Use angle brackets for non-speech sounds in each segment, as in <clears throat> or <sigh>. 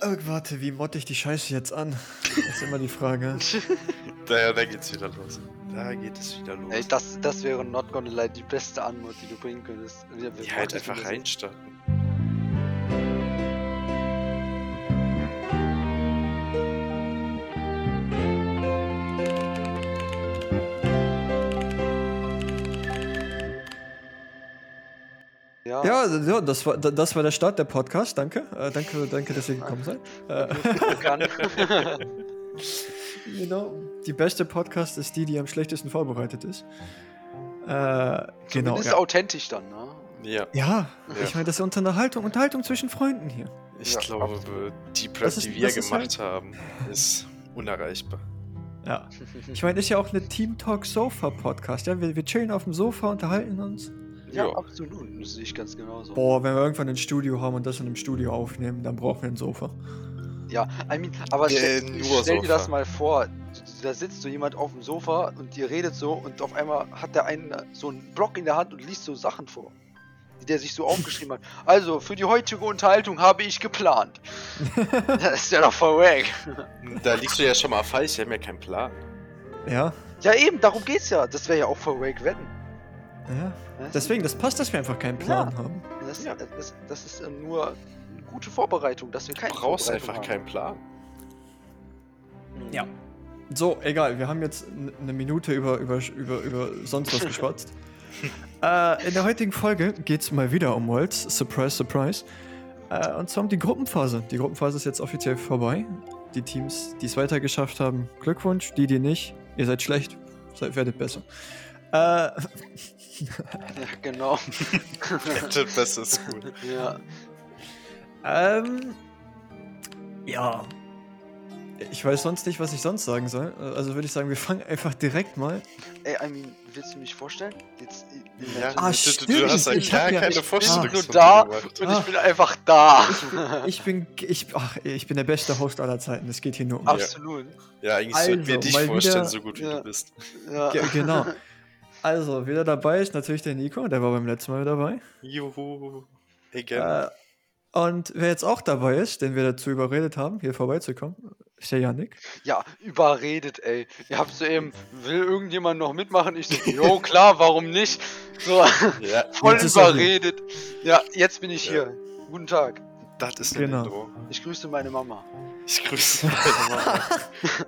Äh, warte, wie motte ich die Scheiße jetzt an? Das ist immer die Frage. <laughs> Da, da geht's wieder los. Da geht es wieder los. Ey, das, das wäre not gonna lie die beste Anmut, die du bringen könntest. Wir, wir ja, halt einfach reinstarten. Ja, das war, das war der Start der Podcast. Danke. Äh, danke, danke, dass ihr gekommen seid. Äh, <laughs> genau. Die beste Podcast ist die, die am schlechtesten vorbereitet ist. Äh, genau. Zumindest Ja. authentisch dann, ne? Ja, ja, Ja. ich meine, das ist Unterhaltung, Unterhaltung zwischen Freunden hier. ich Ja, glaube, absolut. die Prep, ist- die wir ist gemacht haben, ist unerreichbar. Ja. Ich meine, ist ja auch eine Team Talk Sofa Podcast. Ja, wir, wir chillen auf dem Sofa, unterhalten uns. Ja, Ja. absolut. Das sehe ich ganz genauso. Boah, wenn wir irgendwann ein Studio haben und das in einem Studio aufnehmen, dann brauchen wir ein Sofa. Ja, I mean, aber stell, stell dir das mal vor, da sitzt so jemand auf dem Sofa und ihr redet so und auf einmal hat der einen so einen Block in der Hand und liest so Sachen vor, die der sich so aufgeschrieben hat. <laughs> Also, für die heutige Unterhaltung habe ich geplant. <laughs> das ist ja doch voll wack. Da liegst du ja schon mal falsch, wir haben ja keinen Plan. Ja, Ja eben, darum geht's ja. Das wäre ja auch voll wack wetten. Ja. Deswegen, das passt, dass wir einfach keinen Plan haben. das, Ja. das, das ist äh, nur eine gute Vorbereitung, dass wir Du keine brauchst Vorbereitung einfach haben. keinen Plan. Ja. So, egal, wir haben jetzt eine Minute über, über, über, über sonst was <laughs> geschwatzt. äh, in der heutigen Folge geht es mal wieder um Worlds. Surprise, surprise. Äh, und zwar um die Gruppenphase. Die Gruppenphase ist jetzt offiziell vorbei. Die Teams, die es weitergeschafft haben, Glückwunsch. Die, die nicht, ihr seid schlecht, seid, werdet besser. Äh, <laughs> Ja, genau. <laughs> Das Beste ist gut. ja. ähm, ja. Ich weiß sonst nicht, was ich sonst sagen soll. Äh, Also würde ich sagen, wir fangen einfach direkt mal Ey, I mean, willst du mich vorstellen? Jetzt, der Ja, Ah, du, stimmt, du hast ja ich ja- keine ich- Vorstellung. bin nur da und Ah. ich bin einfach da. Ich bin, ich, ach, ich bin der beste Host aller Zeiten. Es geht hier nur um. Absolut. Ja, eigentlich sollten wir Also, dich vorstellen, wieder- so gut wie Ja. du bist. Ja. Ge genau. <laughs> Also, wieder dabei ist natürlich der Nico, der war beim letzten Mal dabei. Juhu. Again. Äh, und wer jetzt auch dabei ist, den wir dazu überredet haben, hier vorbeizukommen, ist der Janik. ja, überredet, ey. Ihr habt so eben, will irgendjemand noch mitmachen? Ich so, jo, klar, warum nicht? So, ja, <laughs> voll er überredet. Ja, jetzt bin ich Ja. hier. Guten Tag. das ist Genau. Intro. Ich grüße meine Mama. Ich grüße meine Mama. <laughs>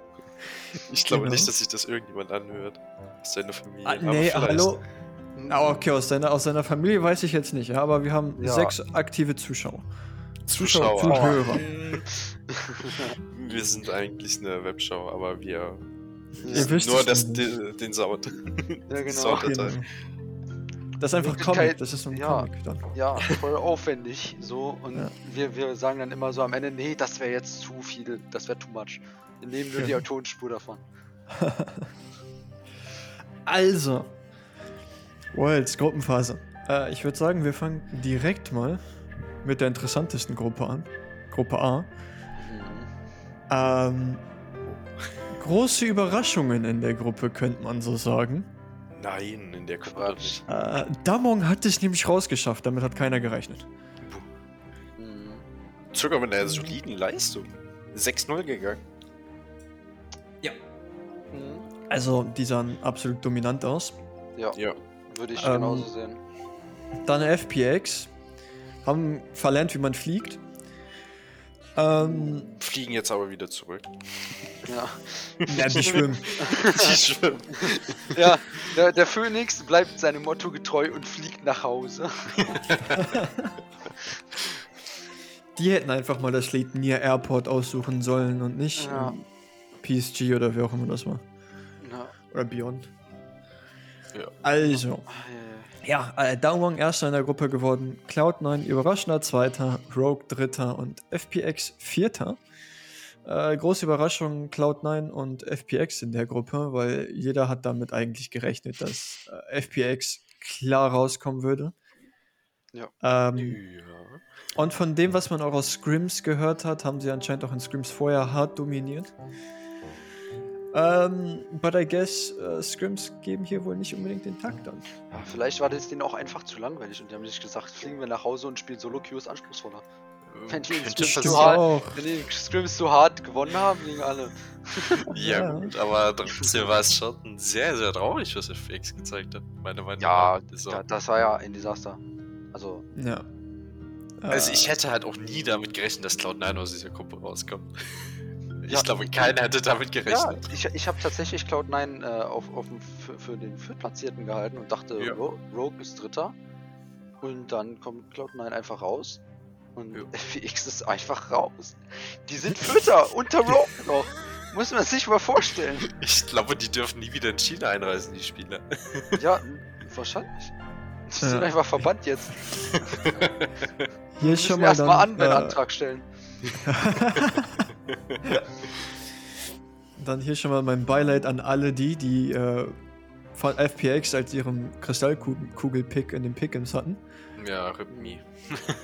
Ich glaube Genau. nicht, dass sich das irgendjemand anhört. Aus deiner Familie. Ah, nee, hallo. Ah, okay, aus seiner, aus seiner Familie weiß ich jetzt nicht, ja, aber wir haben Ja. sechs aktive Zuschauer. Zuschauer. Zuhörer. Hm. <laughs> Wir sind eigentlich eine Webshow, aber wir Ihr wisst nur das, nicht. den, den Sound. Ja, Die <laughs> genau. Genau. Das ist einfach Comic, das ist so ein ja. Comic dann. Ja, voll aufwendig. So, und Ja. wir, wir sagen dann immer so am Ende, nee, das wäre jetzt zu viel, das wäre too much. Wir nehmen die Ja. Tonspur davon. <laughs> Also, Worlds Gruppenphase. Äh, ich würde sagen, wir fangen direkt mal mit der interessantesten Gruppe an. Gruppe A. Ähm, große Überraschungen in der Gruppe, könnte man so sagen. Nein, in der Quatsch. Äh, Damong hat es nämlich rausgeschafft, damit hat keiner gerechnet. Sogar mit einer soliden Leistung. 6-0 gegangen. Also, die sahen absolut dominant aus. Ja. Würde ich Ähm, genauso sehen. Dann FPX. Haben verlernt, wie man fliegt. Ähm, Fliegen jetzt aber wieder zurück. Ja, <laughs> ja, die schwimmen. Die schwimmen. ja der, der Phoenix bleibt seinem Motto getreu und fliegt nach Hause. <laughs> Die hätten einfach mal das Lied Near Airport aussuchen sollen und nicht Ja. PSG oder wie auch immer das war. Oder Beyond. Ja. Also, ja, äh, Daumong erster in der Gruppe geworden, Cloud9 überraschender zweiter, Rogue dritter und FPX vierter. Äh, große Überraschung Cloud9 und FPX in der Gruppe, weil jeder hat damit eigentlich gerechnet, dass äh, FPX klar rauskommen würde. Ja. Ähm, Ja. und von dem, was man auch aus Scrims gehört hat, haben sie anscheinend auch in Scrims vorher hart dominiert. Ähm, but I guess, äh, Scrims geben hier wohl nicht unbedingt den Takt an. ja, vielleicht war das denen auch einfach zu langweilig und die haben sich gesagt, fliegen wir nach Hause und spielen Solo-Queues anspruchsvoller. Wenn die Stimmt so hart-. Wenn die Scrims so hart gewonnen haben gegen alle. <laughs> Ja, Ja. gut, aber trotzdem war es schon sehr, sehr traurig, was FX gezeigt hat. Meiner Meinung Ja, nach. So. ja, das war ja ein Desaster. Also, Ja. Also ich Äh, hätte halt auch nie damit gerechnet, dass Cloud9 aus dieser Gruppe rauskommt. Ich Ja. glaube, keiner hätte damit ja, gerechnet. ich, ich habe tatsächlich Cloud9 äh, auf, auf den, für, für den Viertplatzierten gehalten und dachte, Ja. Ro Rogue ist Dritter. Und dann kommt Cloud9 einfach raus. Und Ja. <laughs> FX ist einfach raus. Die sind Vierter <laughs> unter Rogue noch. Muss man sich mal vorstellen. Ich glaube, die dürfen nie wieder in China einreisen, die Spieler. Ja, <laughs> wahrscheinlich. Die sind Ja. einfach verbannt jetzt. Hier ist Müssen schon mal erstmal dann, an, äh, Antrag stellen. <laughs> Dann hier schon mal mein Beileid an alle die, die äh, von FPX als ihrem Kristallkugel-Pick in den Pick'ems hatten. ja, Rhythmie.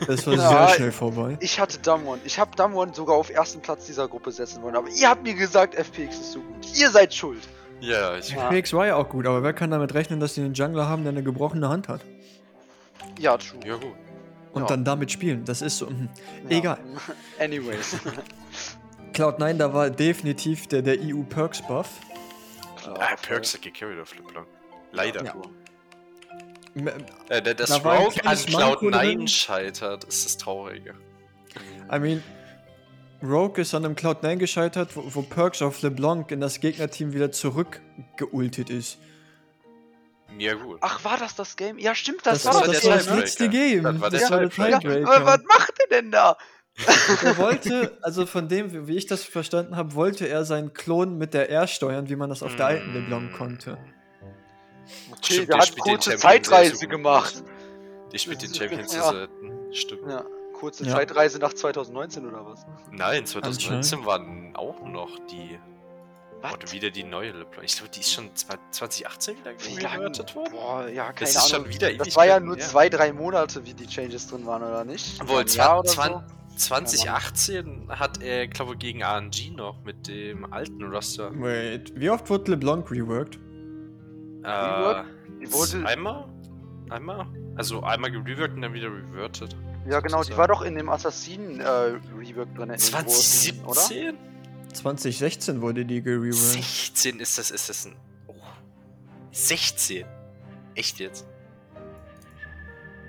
Das war <laughs> Ja, sehr schnell vorbei. Ich hatte Damwon. Ich habe Damwon sogar auf ersten Platz dieser Gruppe setzen wollen. Aber ihr habt mir gesagt, FPX ist so gut. Ihr seid schuld. Ja, ich. FPX war ja auch gut, aber wer kann damit rechnen, dass die einen Jungler haben, der eine gebrochene Hand hat? Ja, true. Ja, gut. Und Ja. dann damit spielen. Das ist so. mhm. Ja. Egal. <laughs> Anyways. Cloud9, da war definitiv der, der EU Perks Buff. Klar, Ah, Perks hat gecarried auf LeBlanc. Leider. Ja. M- Äh, der, dass Rogue an kleines Manko drin. Cloud9 scheitert, ist das Traurige. I mean, Rogue ist an einem Cloud9 gescheitert, wo, wo Perks auf LeBlanc in das Gegnerteam wieder zurückgeultet ist. Ja, gut. Ach, war das das Game? Ja, stimmt, das, Das, war das, das, war das Game. letzte. Game. Das war der das war der Tiebreaker. Ja, aber was macht er denn da? Er wollte, also von dem, wie- ich das verstanden habe, wollte er seinen Klon mit der R steuern, wie man das auf der alten LeBlanc konnte. Okay, Stimmt, der hat kurze Zeitreise gemacht. Ich spiele den Das ist- Champion zu ja. selten. Stimmt. Ja, kurze Ja. Zeitreise nach 2019 oder was? Nein, 2019 waren auch noch die. Was? Oder wieder die neue LeBlanc. Ich glaube, die ist schon zwei- 2018 wieder Wie lange? reverted worden. Boah, ja, keine Das ist Ahnung. schon wieder das war ja nur her. zwei, drei Monate, wie die Changes drin waren, oder nicht? Wohl, Jahr oder 20, so? 2018 hat er, glaube ich, gegen RNG noch mit dem alten Roster. Wait, wie oft wurde LeBlanc reworked? Äh, Reworked? Einmal? Einmal? Also einmal gereworked und dann wieder reverted. Ja, genau, die war doch in dem Assassinen äh, Rework drin. in dem großen, oder? 2017? 2016 wurde die gereworked. 16 ist das, ist das ein. Oh. 16? Echt jetzt?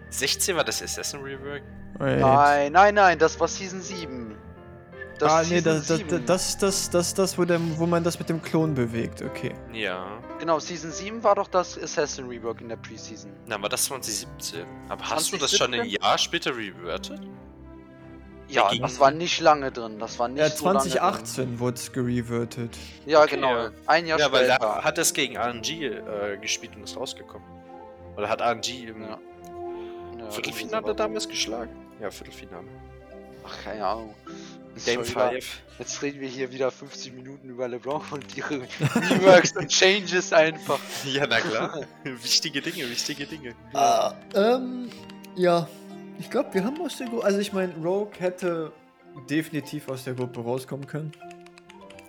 16 war das Assassin Rework? Wait. Nein, nein, nein, das war Season 7. Das ah, ist nee, das, das, 7. das, das, das, das, wo, der, wo man das mit dem Klon bewegt, okay. Ja. Genau, Season 7 war doch das Assassin Rework in der Preseason. Na, aber das 2017. Aber hast du das schon ein 2017? Jahr später reverted? Ja, gegen- das war nicht lange drin. Das war nicht Ja, so lange 2018 wurde es gerevertet. Ja, Okay, genau. ja. Ein Jahr Ja, weil später. da hat es gegen RNG äh, gespielt und ist rausgekommen. Oder hat RNG im Ja. Ja, Viertelfinale sowas. damals geschlagen? Ja, Viertelfinale. Ach, keine Ahnung. Game Schon wieder- 5. Jetzt reden wir hier wieder 50 Minuten über LeBlanc und ihre Reworks und Changes einfach. <laughs> Ja, na klar. <laughs> wichtige Dinge, wichtige Dinge. Ah, ähm, ja. Ich glaube, wir haben aus der Gruppe. Also, ich meine, Rogue hätte definitiv aus der Gruppe rauskommen können.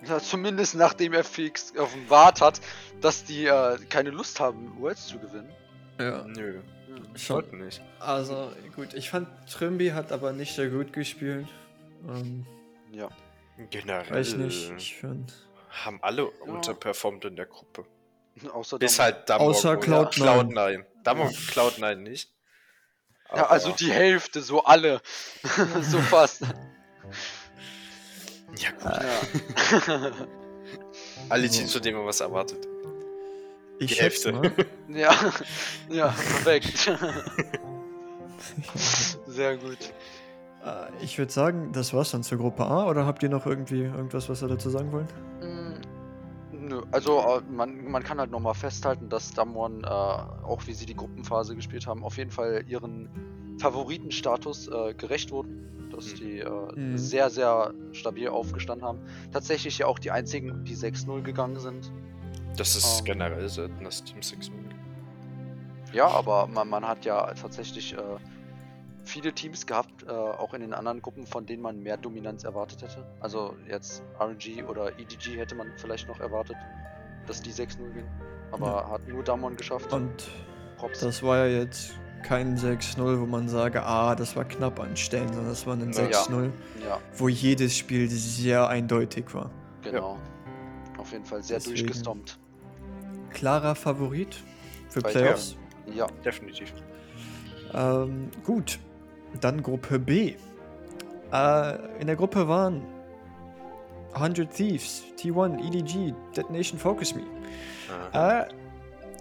Ja, zumindest nachdem FX offenbart hat, dass die äh, keine Lust haben, Worlds zu gewinnen. Ja. Nö, Schon. wollten nicht. Also, gut, ich fand Trimby hat aber nicht sehr gut gespielt. Ähm, Ja. Generell weiß nicht, ich fand. haben alle unterperformt in der Gruppe. Außer Bis Dom- halt Damwon Außer und Cloud9. Cloud9. Damwon und Cloud9 nicht. Ja, also die Hälfte, so alle. <laughs> so fast. Ja, gut. Ja. Alle. Teams, von denen man was erwartet. Ich Die schätze Hälfte. mal. <laughs> ja. Ja, perfekt. <laughs> Sehr gut. Äh, ich würde sagen, das war's dann zur Gruppe A. Oder habt ihr noch irgendwie irgendwas, was ihr dazu sagen wollt? Mm, Nö, also äh, man, man kann halt nochmal festhalten, dass Damwon, äh, auch wie sie die Gruppenphase gespielt haben, auf jeden Fall ihren Favoritenstatus äh, gerecht wurden. Dass Mhm. die äh, Mhm. sehr, sehr stabil aufgestanden haben. Tatsächlich ja auch die einzigen, die 6-0 gegangen sind. Das ist Ähm. generell selten, dass Team 6 Ja, aber man, man hat ja tatsächlich äh, viele Teams gehabt, äh, auch in den anderen Gruppen, von denen man mehr Dominanz erwartet hätte. Also jetzt RNG oder EDG hätte man vielleicht noch erwartet, dass die 6-0 gehen. Aber hat nur Damon geschafft. Und Props. das war ja jetzt kein 6-0, wo man sage, ah, das war knapp an Stellen, sondern das war ein Ja. 6-0, Ja, wo jedes Spiel sehr eindeutig war. genau. Auf jeden Fall sehr Deswegen- durchgestompt. Klarer Favorit für Bei Playoffs. Ja, Definitiv. Ähm, gut, dann Gruppe B. Äh, in der Gruppe waren 100 Thieves, T1, EDG, Detonation Focus Me. Äh,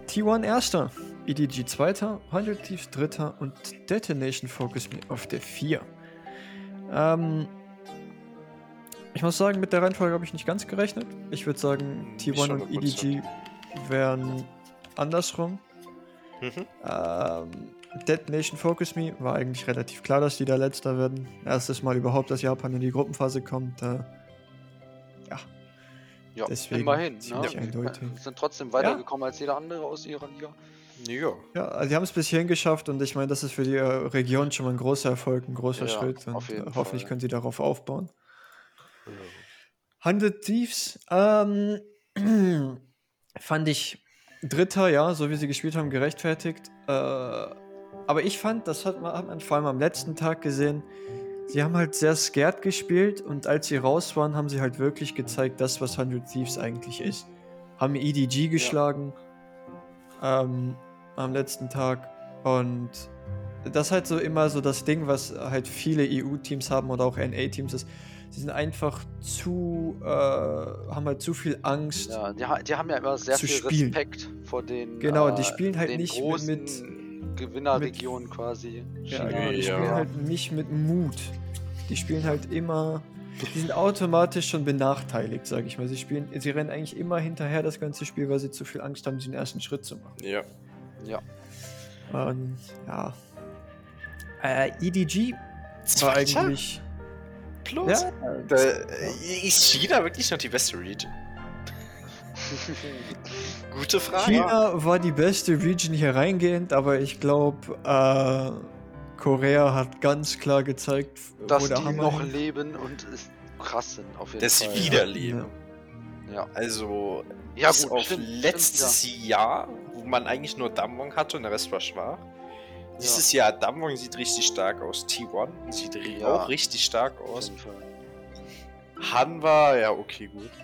T1 erster, EDG zweiter, 100 Thieves dritter und Detonation Focus Me auf der 4. Ähm, ich muss sagen, mit der Reihenfolge habe ich nicht ganz gerechnet. Ich würde sagen, Nicht T1 und 100%. EDG wären andersrum. Mhm. Ähm, Dead Nation Focus Me war eigentlich relativ klar, dass die da letzter werden. Erstes Mal überhaupt, dass Japan in die Gruppenphase kommt. Äh, ja Deswegen immerhin. ziemlich Ne? eindeutig. Sind trotzdem weitergekommen als jeder andere aus ihrer Liga. Ja. ja, also die haben es bis hierhin geschafft und ich meine, das ist für die äh, Region schon mal ein großer Erfolg, ein großer Ja, Schritt und äh, hoffentlich Fall. können sie darauf aufbauen. 100 Thieves, ähm, <clears throat> fand ich Dritter, ja, so wie sie gespielt haben, gerechtfertigt. Äh, aber ich fand, das hat man, hat man vor allem am letzten Tag gesehen, sie haben halt sehr scared gespielt und als sie raus waren, haben sie halt wirklich gezeigt, das, was 100 Thieves eigentlich ist. Haben EDG geschlagen ähm, am letzten Tag und das ist halt so immer so das Ding, was halt viele EU-Teams haben oder auch NA-Teams ist. Sie sind einfach zu, äh, haben halt zu viel Angst. Ja, die, die haben ja immer sehr viel spielen. Respekt vor den, Genau, die äh, spielen halt den nicht mit- großen mit- Gewinnerregionen quasi. Ja, China, genau, die Ja. spielen halt nicht mit Mut. Die spielen halt immer. Die sind automatisch schon benachteiligt, sag ich mal. Sie spielen, sie rennen eigentlich immer hinterher das ganze Spiel, weil sie zu viel Angst haben, diesen ersten Schritt zu machen. Ja. Ja. Und ja. Äh, EDG war eigentlich. Plus. Ja, Da, ist China wirklich noch die beste Region? <laughs> Gute Frage. China war die beste Region hier reingehend, aber ich glaube, äh, Korea hat ganz klar gezeigt, Dass wo der die Hammer noch hängt. leben und es krass sind, auf jeden Das Fall. Wiederleben. Ja. Also, Ja, bis gut, auf stimmt, stimmt, letztes Jahr, wo man eigentlich nur Damwon hatte und der Rest war schwach. Dieses Jahr, Damwon sieht richtig stark aus. T1 sieht Ja. auch richtig stark Auf aus. jeden Fall. Hanwa, ja, okay, gut. <laughs>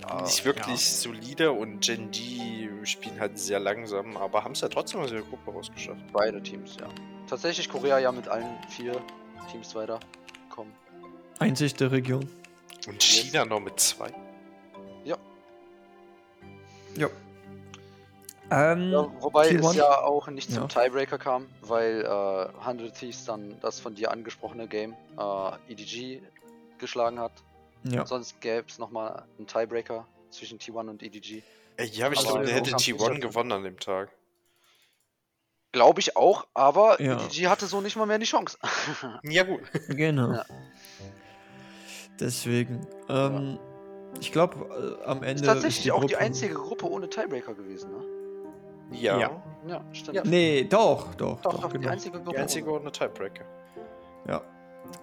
Ja, Nicht wirklich solide und Gen D spielen halt sehr langsam, aber haben es ja trotzdem aus ihrer Gruppe rausgeschafft. beide Teams, ja. Tatsächlich Korea ja mit allen vier Teams weitergekommen. Einzig der Region. Und China noch mit zwei. Ja. Ähm, Ja, wobei T1? es ja auch nicht zum Ja. Tiebreaker kam, weil äh, 100 Thieves dann das von dir angesprochene Game äh, EDG geschlagen hat. ja. Sonst gäbe es nochmal einen Tiebreaker zwischen T1 und EDG. Ey, ja, aber ich glaube, hätte kann's T1 nicht gewonnen an dem Tag. Glaube ich auch, aber Ja. EDG hatte so nicht mal mehr die Chance. <laughs> Ja, gut. Genau. Ja. Deswegen. Ähm, Ich glaube, äh, am Ende. ist tatsächlich die auch die Gruppe- einzige Gruppe ohne Tiebreaker gewesen, ne? Ja. Ja. Ja, stimmt. Ja. Nee, doch, doch, Doch, doch, doch, die genau. einzige Gruppe. Die einzige ohne. Tiebreaker. Ja.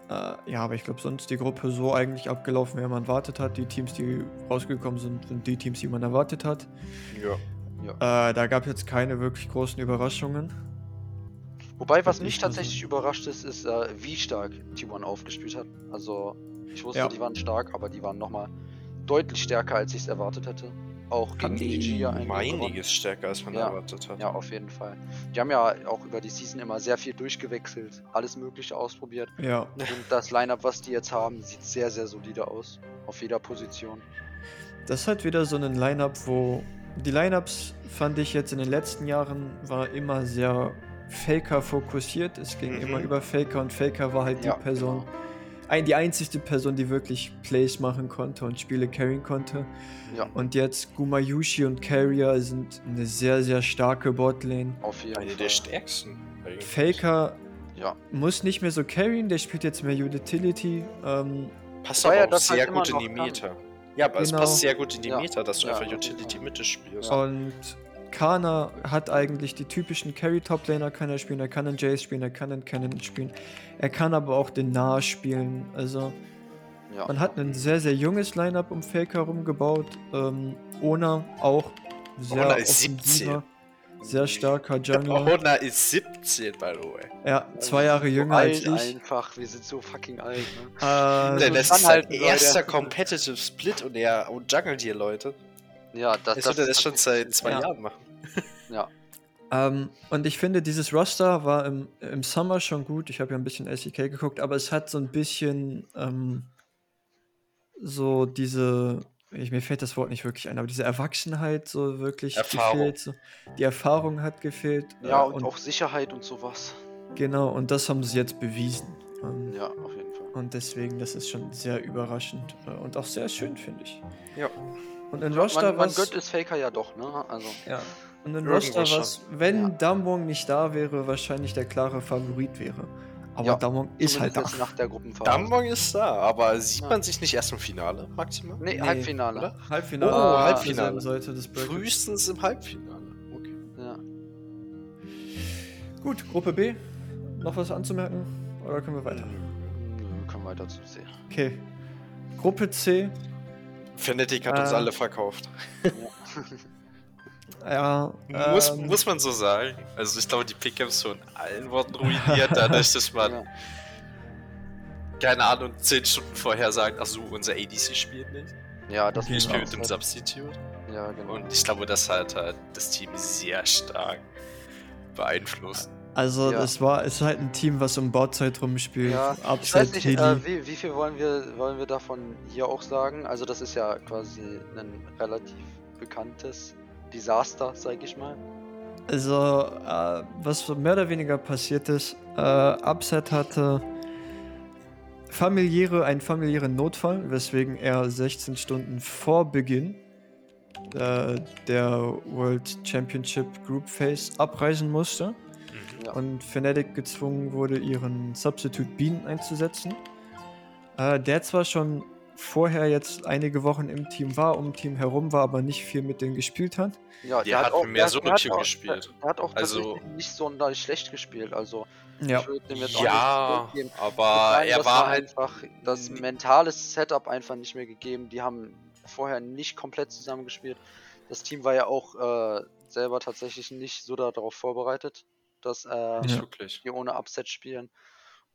Äh, ja, aber ich glaube, sonst die Gruppe so eigentlich abgelaufen, wie man erwartet hat. Die Teams, die rausgekommen sind, sind die Teams, die man erwartet hat. Ja. Äh, da gab jetzt keine wirklich großen Überraschungen. Wobei, was mich tatsächlich überrascht ist, ist, äh, wie stark T1 aufgespielt hat. Also, ich wusste, Ja. die waren stark, aber die waren nochmal deutlich stärker, als ich es erwartet hätte. Auch gegen die Um gewonnen. einiges stärker, als man Ja. erwartet hat. Ja, auf jeden Fall. Die haben ja auch über die Season immer sehr viel durchgewechselt, alles Mögliche ausprobiert. Ja. Und das Lineup, was die jetzt haben, sieht sehr, sehr solide aus. Auf jeder Position. Das ist halt wieder so ein Line-Up, wo. Die Lineups fand ich jetzt in den letzten Jahren war immer sehr Faker fokussiert. Es ging Mhm. immer über Faker und Faker war halt Ja, die Person, genau. Ein, die einzigste Person, die wirklich Plays machen konnte und Spiele carryen konnte. Ja, Und jetzt Gumayushi und Carrier sind eine sehr, sehr starke Botlane. auf jeden Eine Fall. der stärksten. Eigentlich. Faker Ja, muss nicht mehr so carryen, der spielt jetzt mehr Utility. Ähm, Passt aber ja auch halt sehr immer gut in die kann. Meta. Ja, aber es Genau. passt sehr gut in die Ja. Meta, dass du Ja, einfach Utility. Mitte spielst. Und Kana hat eigentlich die typischen Carry-Top-Laner kann er spielen, er kann den Jace spielen, er kann den Cannon spielen. Er kann aber auch den Nah spielen. Also ja. man hat ein sehr, sehr junges Line-Up um Faker herum gebaut. Ähm, Ona auch sehr Ona ist offensiver. Sehr starker Jungler. Ona ist 17, by the way. Ja, zwei Jahre so jünger als ich. einfach, wir sind so fucking alt. Ne? Äh, Der so lässt halt, erster Competitive Split und er und juggelt hier Leute. Ja, das, Das, würde er das schon seit zwei Ja. Jahren machen. Ja, <laughs> Ähm, und ich finde, dieses Roster war im, im Summer schon gut. Ich habe ja ein bisschen SEK geguckt, aber es hat so ein bisschen ähm, so diese, ich, mir fällt das Wort nicht wirklich ein, aber diese Erwachsenheit so wirklich Erfahrung. gefehlt. So. Die Erfahrung hat gefehlt. ja äh, und, auch Sicherheit und sowas. Genau, und das haben sie jetzt bewiesen. Ähm, Ja, auf jeden Fall. Und deswegen, das ist schon sehr überraschend äh, und auch sehr schön, finde ich. Ja. Und in Roster Man, man gönnt es Faker ja doch, ne? Also, Ja. Und in schon. was, wenn Ja. Damwon nicht da wäre, wahrscheinlich der klare Favorit wäre. Aber Ja, Damwon ist halt da. nach der Gruppenphase. Dambong ist da, aber sieht Ja. man sich nicht erst im Finale, maximal? Nee, Nee, Halbfinale. oder? Halbfinale. Oh, Halbfinale. Sollte das. Frühestens im Halbfinale. Okay. Ja. Gut, Gruppe B. Noch was anzumerken? Oder können wir weiter? Nö, können weiter zusehen. Okay. Gruppe C. Fnatic hat uns Äh, alle verkauft. <laughs> Ja. muss, ähm, muss man so sagen. Also ich glaube, die Pickups wurden allen Worten ruiniert, dadurch, dass man, <laughs> Ja. keine Ahnung, 10 Stunden vorher sagt, ach so, unser ADC spielt nicht. Ja, das Okay, Ich spiele Genau. mit dem Substitute. Ja, genau. Und ich glaube, das hat halt das Team sehr stark beeinflusst. Also Ja. es war, es ist halt ein Team, was um Bauzeit rumspielt. Ja, ich Upset, weiß nicht, äh, wie, wie viel wollen wir, wollen wir davon hier auch sagen? Also das ist ja quasi ein relativ bekanntes Desaster, sag ich mal. Also, äh, was mehr oder weniger passiert ist, äh, Upset hatte familiäre, einen familiären Notfall, weswegen er 16 Stunden vor Beginn äh, der World Championship Group Phase abreisen musste Ja. und Fnatic gezwungen wurde, ihren Substitute Bean einzusetzen. Äh, der zwar schon vorher jetzt einige Wochen im Team war, um Team herum war, aber nicht viel mit denen gespielt hat. Ja, Der hat mehr der- Solo-Queue hat auch- gespielt. Der, der hat auch Also- nicht sonderlich schlecht gespielt. Also Ja. Ja, aber Nein, er war halt. einfach das mentale Setup einfach nicht mehr gegeben. Die haben vorher nicht komplett zusammengespielt. Das Team war ja auch äh, selber tatsächlich nicht so darauf vorbereitet, dass äh, Ja. die ohne Upset spielen.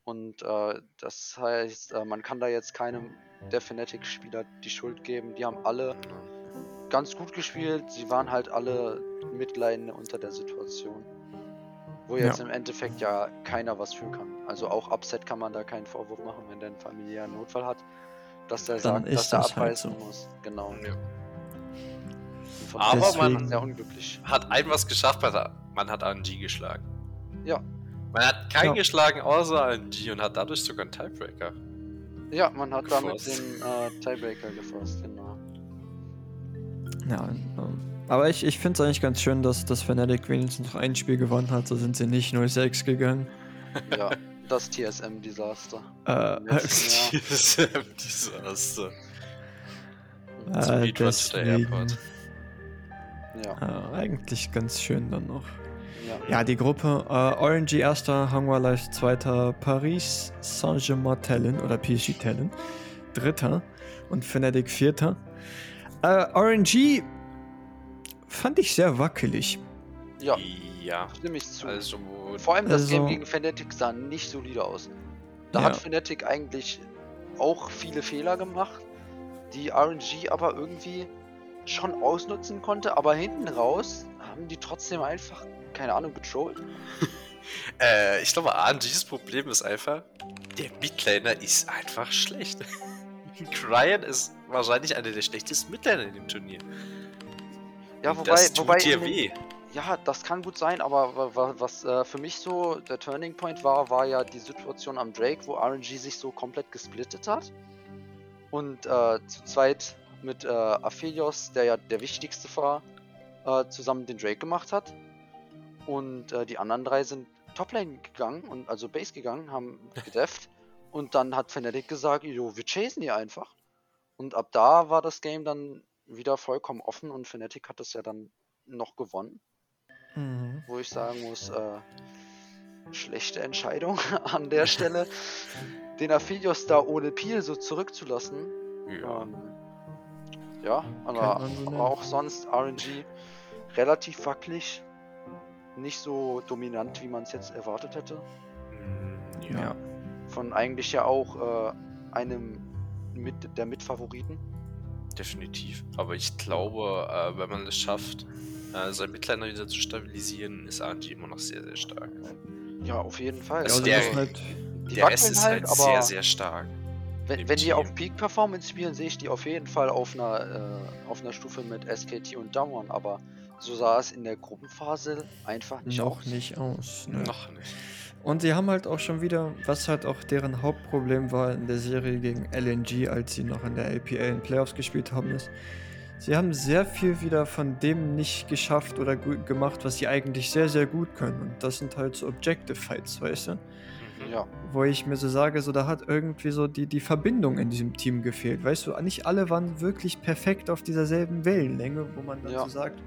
Und äh, das heißt, äh, man kann da jetzt keinem der Fnatic-Spieler die Schuld geben. Die haben alle ganz gut gespielt. Sie waren halt alle Mitleidende unter der Situation. Wo Ja. jetzt im Endeffekt ja keiner was für kann. Also auch Upset kann man da keinen Vorwurf machen, wenn der einen familiären Notfall hat. Dass der Dann sagt, ist dass er das halt abreißen so. muss. Genau. Ja. Aber man- sehr unglücklich. Hat ein was geschafft, man hat, man hat RNG geschlagen. Ja. Man hat keinen Ja. geschlagen außer RNG und hat dadurch sogar einen Tiebreaker. Ja, man hat damit Geforst. den äh, Tiebreaker geforst, genau. Ja, ähm, aber ich, ich finde es eigentlich ganz schön, dass das Fnatic wenigstens noch ein Spiel gewonnen hat. So sind sie nicht 0-6 gegangen. Ja, das TSM-Desaster. Äh, Letzten <laughs> Jahr. Dieses Desaster. Zum äh, deswegen. Ja, äh, eigentlich ganz schön dann noch. Ja. Ja, die Gruppe äh, RNG erster, Hangwa Life zweiter, Paris Saint-Germain Talon oder PSG Talon dritter und Fnatic vierter. Äh, RNG fand ich sehr wackelig. Ja, Ja, stimme ich zu. also. Vor allem das Game also- gegen Fnatic sah nicht solide aus. Da Ja. hat Fnatic eigentlich auch viele Fehler gemacht, die RNG aber irgendwie schon ausnutzen konnte, aber hinten raus haben die trotzdem einfach, keine Ahnung, betrollt. <laughs> Äh, ich glaube, RNGs Problem ist einfach, der Midlaner ist einfach schlecht. <laughs> Cryan ist wahrscheinlich einer der schlechtesten Midlaner in dem Turnier. Ja, Und wobei, das tut wobei dir weh. Ja, das kann gut sein, aber wa- wa- was äh, für mich so der Turning Point war, war ja die Situation am Drake, wo RNG sich so komplett gesplittet hat. Und äh, zu zweit mit äh, Aphelios, der ja der wichtigste war, äh, zusammen den Drake gemacht hat. Und äh, die anderen drei sind Toplane gegangen und also Base gegangen, haben gedefft. und dann hat Fnatic gesagt, jo, wir chasen die einfach. Und ab da war das Game dann wieder vollkommen offen und Fnatic hat das ja dann noch gewonnen Mhm. wo ich sagen muss, äh, schlechte Entscheidung <laughs> an der Stelle, den Aphelios da ohne Peel so zurückzulassen. Ja. Ähm, ja, aber, aber auch sonst RNG relativ wackelig. Nicht so dominant, wie man es jetzt erwartet hätte. Mm, Ja. Von eigentlich ja auch äh, einem mit, der Mitfavoriten. definitiv. Aber ich glaube, äh, wenn man es schafft, äh, sein Midliner wieder zu stabilisieren, ist RNG immer noch sehr, sehr stark. Ja, auf jeden Fall. Also der- ist halt, die Der Rest ist halt, halt aber sehr, sehr stark. wenn, wenn die auf Peak Performance spielen, sehe ich die auf jeden Fall auf einer, äh, auf einer Stufe mit SKT und Damwon, aber so sah es in der Gruppenphase einfach nicht noch aus. nicht aus. Ne? Noch nicht. Und sie haben halt auch schon wieder, was halt auch deren Hauptproblem war in der Serie gegen LNG, als sie noch in der LPL in Playoffs gespielt haben, ist, sie haben sehr viel wieder von dem nicht geschafft oder gut gemacht, was sie eigentlich sehr, sehr gut können. Und das sind halt so Objective Fights, weißt du? Mhm. Ja, Wo ich mir so sage, so da hat irgendwie so die, die Verbindung in diesem Team gefehlt. Weißt du, nicht alle waren wirklich perfekt auf dieser selben Wellenlänge, wo man dann Ja. so sagt,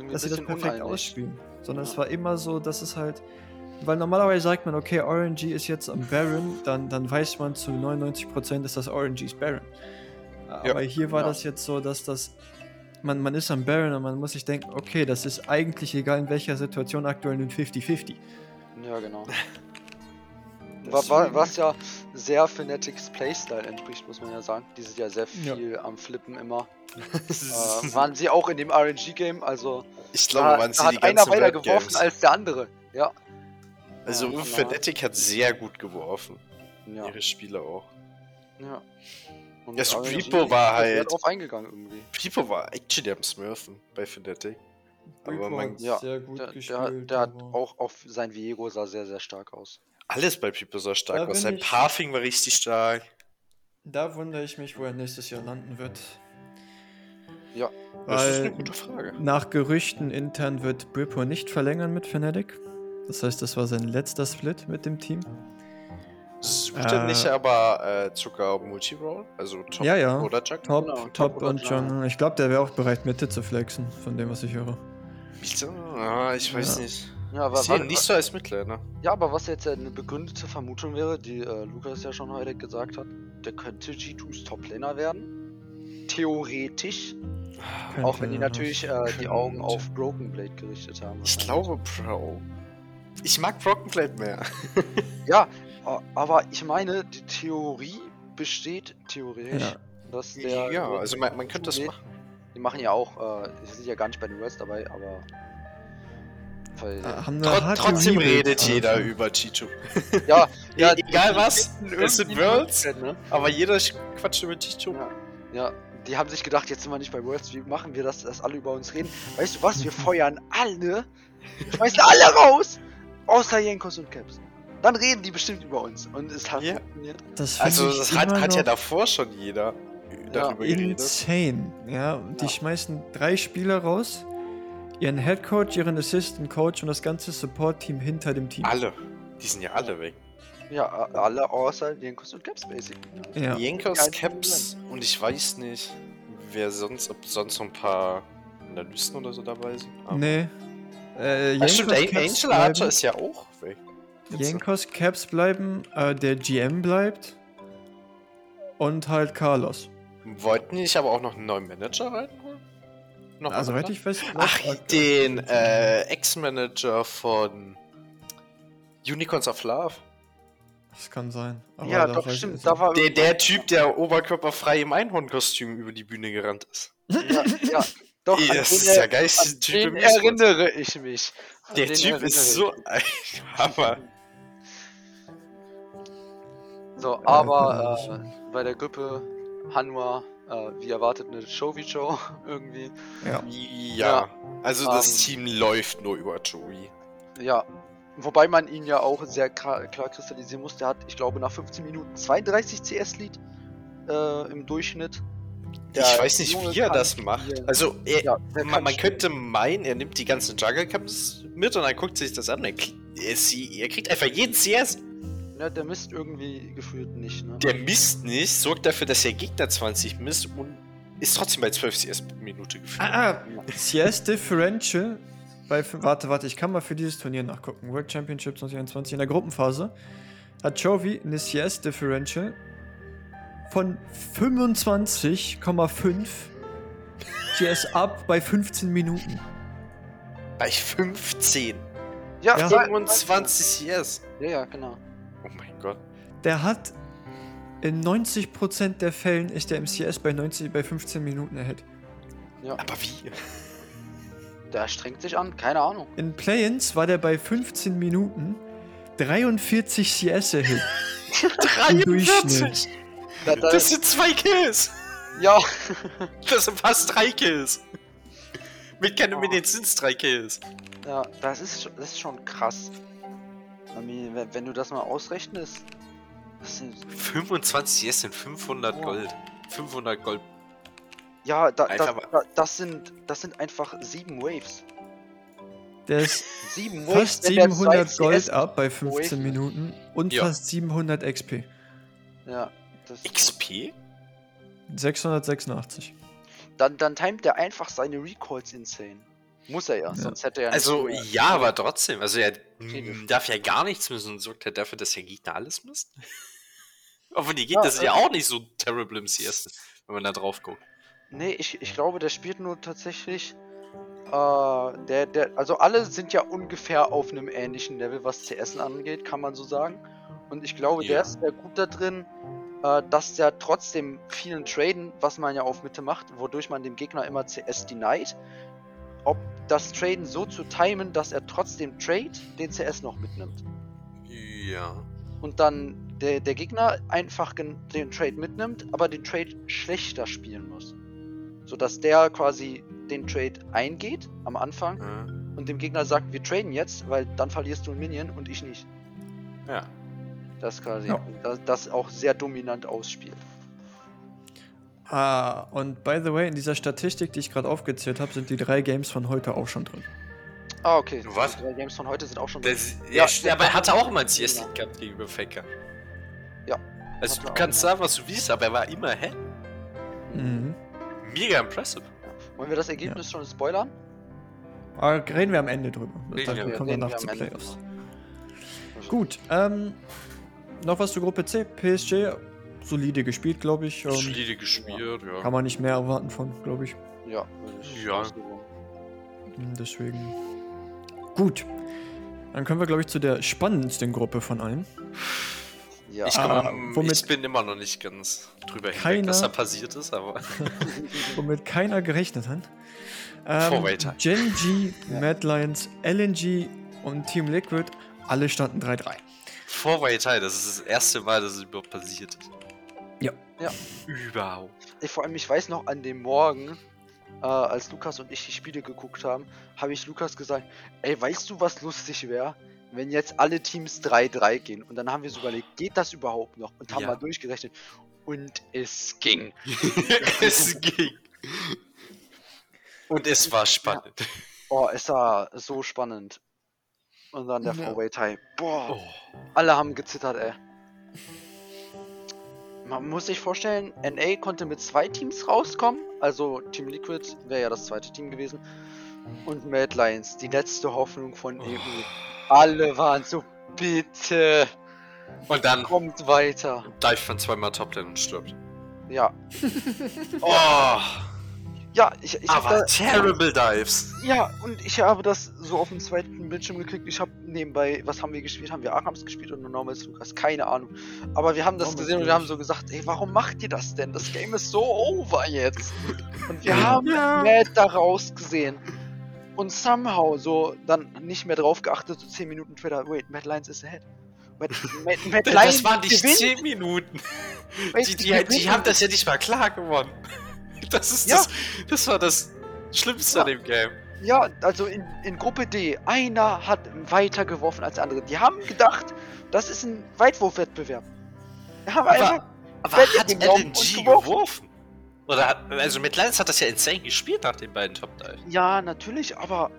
irgendwie dass sie das perfekt uneinig. ausspielen. Sondern Ja. es war immer so, dass es halt. Weil normalerweise sagt man, okay, RNG ist jetzt am Baron, dann, dann weiß man zu 99% ist das RNGs Baron. Aber hier war Ja. das jetzt so, dass das. Man, man ist am Baron und man muss sich denken, okay, das ist eigentlich egal in welcher Situation aktuell ein 50-50. Ja, genau. <laughs> Das Wa- wa- Deswegen- Was ja sehr Fanatics Playstyle entspricht, muss man ja sagen. Die sind ja sehr Ja. viel am Flippen immer. <laughs> Äh, <laughs> waren sie auch in dem RNG-Game, also ich glaube, da, waren da sie hat die einer weiter geworfen als der andere. Ja. Also Ja, genau. Fnatic hat sehr gut geworfen. Ja. Ihre Spieler auch. ja. Und Ja, so Reapo war halt- drauf eingegangen irgendwie. Pipo war actually am Smurfen bei Fnatic. Aber man, Ja, sehr gut Der, der, gespielt. der hat aber- auch auf sein Viego sah sehr, sehr stark aus. Alles bei Pipo sah stark Da aus. bin Sein ich- Pathing war richtig stark. Da wundere ich mich, wo er nächstes Jahr landen wird. Ja. Das ist eine Weil gute Frage. nach Gerüchten intern wird Brippo nicht verlängern mit Fnatic. Das heißt, das war sein letzter Split mit dem Team. Er Äh, nicht aber äh, sogar Multi-Roll? Also Top Ja, ja. oder Jug? Top, Genau, Top, Top oder und John. Ich glaube, der wäre auch bereit, Mitte zu flexen, von dem, was ich höre. Bitte? Ah, ich weiß Ja. nicht. Ja, aber, sehe ihn wa- nicht so als Midlaner. ja, aber was jetzt eine begründete Vermutung wäre, die äh, Lukas ja schon heute gesagt hat, der könnte G2s Toplaner werden. Theoretisch. Könnte, auch wenn die natürlich äh, die Augen auf Broken Blade gerichtet haben. Ich glaube Pro. Ich mag Broken Blade mehr. <laughs> Ja, aber ich meine, die Theorie besteht theoretisch, Ja. dass der. ja, also man, man könnte das machen. Die machen ja auch, äh, die sind ja gar nicht bei den Worlds dabei, aber. Weil, Äh, Trot harte trotzdem redet jeder Alter. über Chicho. <laughs> ja, ja, E- egal was, es sind Worlds. Ne? Aber jeder quatscht über Chicho. Ja, ja, die haben sich gedacht, jetzt sind wir nicht bei Worlds, wie machen wir das, dass alle über uns reden? Weißt du was, wir <laughs> feuern alle, schmeißen alle raus, außer Jenkos und Caps. Dann reden die bestimmt über uns und es hat Ja. funktioniert. Das Also das hat, hat ja davor schon jeder darüber geredet. insane. Ja, die Ja. schmeißen drei Spieler raus, ihren Head Coach, ihren Assistant Coach und das ganze Support-Team hinter dem Team. Alle. Die sind ja alle weg. Ja, alle außer Jenkos und Caps, basic. Ja. Jenkos, Caps und ich weiß nicht, wer sonst, ob sonst noch ein paar Analysten oder so dabei sind. Aber- Nee. Äh, Ah, stimmt, Jankos, An- Caps Angel Archer bleiben. ist ja auch weg. Jankos Caps bleiben, äh, der GM bleibt und halt Carlos. Wollten die nicht aber auch noch einen neuen Manager reinholen? Noch Also, soweit ich weiß. Ach, den äh, Ex-Manager von Unicorns of Love. Das kann sein. aber ja, da doch, stimmt. Da war Der, der Typ, der oberkörperfrei im Einhornkostüm über die Bühne gerannt ist. Ja, ja, doch, Ey, das ist der er- geilste Typ den erinnere ich mich. An Der Typ ist so ein Hammer. So, aber äh, bei der Gruppe Hanwha, äh, wie erwartet, eine Show-Show <laughs> irgendwie. Ja. Ja, also das Ähm. Team läuft nur über Joey. Ja, wobei man ihn ja auch sehr klar, klar kristallisieren muss. Der hat, ich glaube, nach 15 Minuten 32 CS-Lead äh, im Durchschnitt. Der ich weiß nicht, Junge wie er das macht. spielen. Also, er, Ja, man, man spielen. könnte meinen, er nimmt die ganzen Jungle Cups mit und dann guckt sich das an. Er, er, er kriegt einfach jeden CS. Ja, der misst irgendwie gefühlt nicht, ne? Der misst nicht, sorgt dafür, dass der Gegner 20 misst und ist trotzdem bei 12 CS pro Minute gefühlt. Ah, ah, CS Differential bei, warte, warte, ich kann mal für dieses Turnier nachgucken. World Championship 2021 in der Gruppenphase hat Chovy eine CS Differential von 25,5 CS ab bei 15 Minuten. Bei 15. Ja, Ja. ja, 25 CS. ja, ja, genau. Oh mein Gott. Der hat in 90% der Fällen ist der MCS bei 90 bei 15 Minuten ahead. Aber wie? <laughs> Der strengt sich an, keine Ahnung. In Play-ins war der bei 15 Minuten 43 CS. <laughs> Im Durchschnitt. Da, da, Das sind zwei Kills. ja, <laughs> Das sind fast drei Kills. Mit keinem mit den sind's drei Kills. ja, das ist, das ist schon krass. I mean, wenn, du das mal ausrechnest, das sind, 25 CS sind 500 Oh. Gold. 500 Gold. ja, da, das, Einfach da, das sind, das sind einfach sieben Waves. Der ist Sieben Waves, fast wenn der 700 zwei Gold CS ab bei pro 15 Wave- Minuten und Ja. fast 700 XP. Ja, das, XP? 686. dann, dann timet der einfach seine Recalls insane. Muss er ja, sonst hätte er ja Also, ja, aber trotzdem. Also, er darf ja gar nichts müssen und sorgt halt dafür, dass der Gegner alles misst. <laughs> Aber die Gegner Ja, sind ja also- auch nicht so terrible im CS, wenn man da drauf guckt. Nee, ich, ich glaube, der spielt nur tatsächlich. Äh, der, der, also alle sind ja ungefähr auf einem ähnlichen Level, was CS angeht, kann man so sagen. Und ich glaube, Ja. der ist sehr gut da drin, äh, dass der trotzdem vielen Traden, was man ja auf Mitte macht, wodurch man dem Gegner immer CS denied, ob das Traden so zu timen, dass er trotzdem Trade den CS noch mitnimmt. Ja. Und dann der, der Gegner einfach den Trade mitnimmt, aber den Trade schlechter spielen muss. Sodass der quasi den Trade eingeht am Anfang Ja. und dem Gegner sagt, wir traden jetzt, weil dann verlierst du ein Minion und ich nicht. ja. Das quasi, Ja. das, das auch sehr dominant ausspielt. Ah, und by the way, in dieser Statistik, die ich gerade aufgezählt habe, sind die drei Games von heute auch schon drin. Ah, okay. Was? Die drei Games von heute sind auch schon. Das, Ja, ja, ja, aber er hatte auch immer einen CS Ja. League gehabt gegenüber Faker. Ja. Also, du kannst sagen, was du willst, aber er war immer hä? Mhm. Mega impressive. Wollen wir das Ergebnis schon spoilern? Aber reden wir am Ende drüber. Reden Dann wir- kommen wir nach zu Ende Playoffs. drüber. Gut, ähm, noch was zur Gruppe C. PSG, solide gespielt, glaube ich. Ähm, Solide gespielt, ja. kann man nicht mehr erwarten von, glaube ich. Ja, Ja. Hm, Deswegen. Gut. Dann können wir, glaube ich, zu der spannendsten Gruppe von allen. Ja. Ich, Ah, komm, womit- ich bin immer noch nicht ganz drüber Keiner- hinweg, dass da passiert ist, aber <laughs> <laughs> womit keiner gerechnet hat. Ähm. Gen G, Ja. <laughs> Mad Lions, LNG und Team Liquid, alle standen 3-3. Vorweiter, das ist das erste Mal, dass es überhaupt passiert ist. Ja. Ja. Überhaupt. Ich, vor allem, ich weiß noch, an dem Morgen, äh, als Lukas und ich die Spiele geguckt haben, habe ich Lukas gesagt, ey, weißt du, was lustig wäre? Wenn jetzt alle Teams 3-3 gehen. Und dann haben wir so überlegt, geht das überhaupt noch? Und haben Ja. mal durchgerechnet. Und es ging. <laughs> <laughs> es ging. Und es war spannend. Oh, es war so spannend. Und dann der Ja. Four-Way-Tie. Boah, Oh. alle haben gezittert, ey. Man muss sich vorstellen, NA konnte mit zwei Teams rauskommen. Also Team Liquid wäre ja das zweite Team gewesen. Und Mad Lions, die letzte Hoffnung von EU. Alle waren so, bitte, Und dann kommt weiter. dive von zweimal Toplane und stirbt. Ja, Oh, ja, ich, ich hab aber da, terrible dives. Ja, und ich habe das so auf dem zweiten Bildschirm gekriegt. Ich habe nebenbei, was haben wir gespielt? Haben wir Arkhams gespielt oder Normals Lukas? Keine Ahnung. Aber wir haben das Normals, gesehen und wir haben so gesagt, ey, warum macht ihr das denn? Das Game ist so over jetzt. Und wir <laughs> haben Ja. Mad da rausgesehen. Und somehow so dann nicht mehr drauf geachtet, so 10 Minuten später, wait, Mad Lions is ahead. Mad, Mad, <laughs> Mad Das waren nicht gewinnt. 10 Minuten. Die, die, gewinnt. die haben das ja nicht mal klar gewonnen. <laughs> Das ist Ja. das. Das war das Schlimmste Ja. an dem Game. Ja, also in, in Gruppe D, einer hat weiter geworfen als der andere. Die haben gedacht, das ist ein Weitwurfwettbewerb. Haben einfach. Aber hat LNG geworfen. geworfen? Oder hat, also mit Lions hat das ja insane gespielt nach den beiden Top Dives. Ja, natürlich, aber.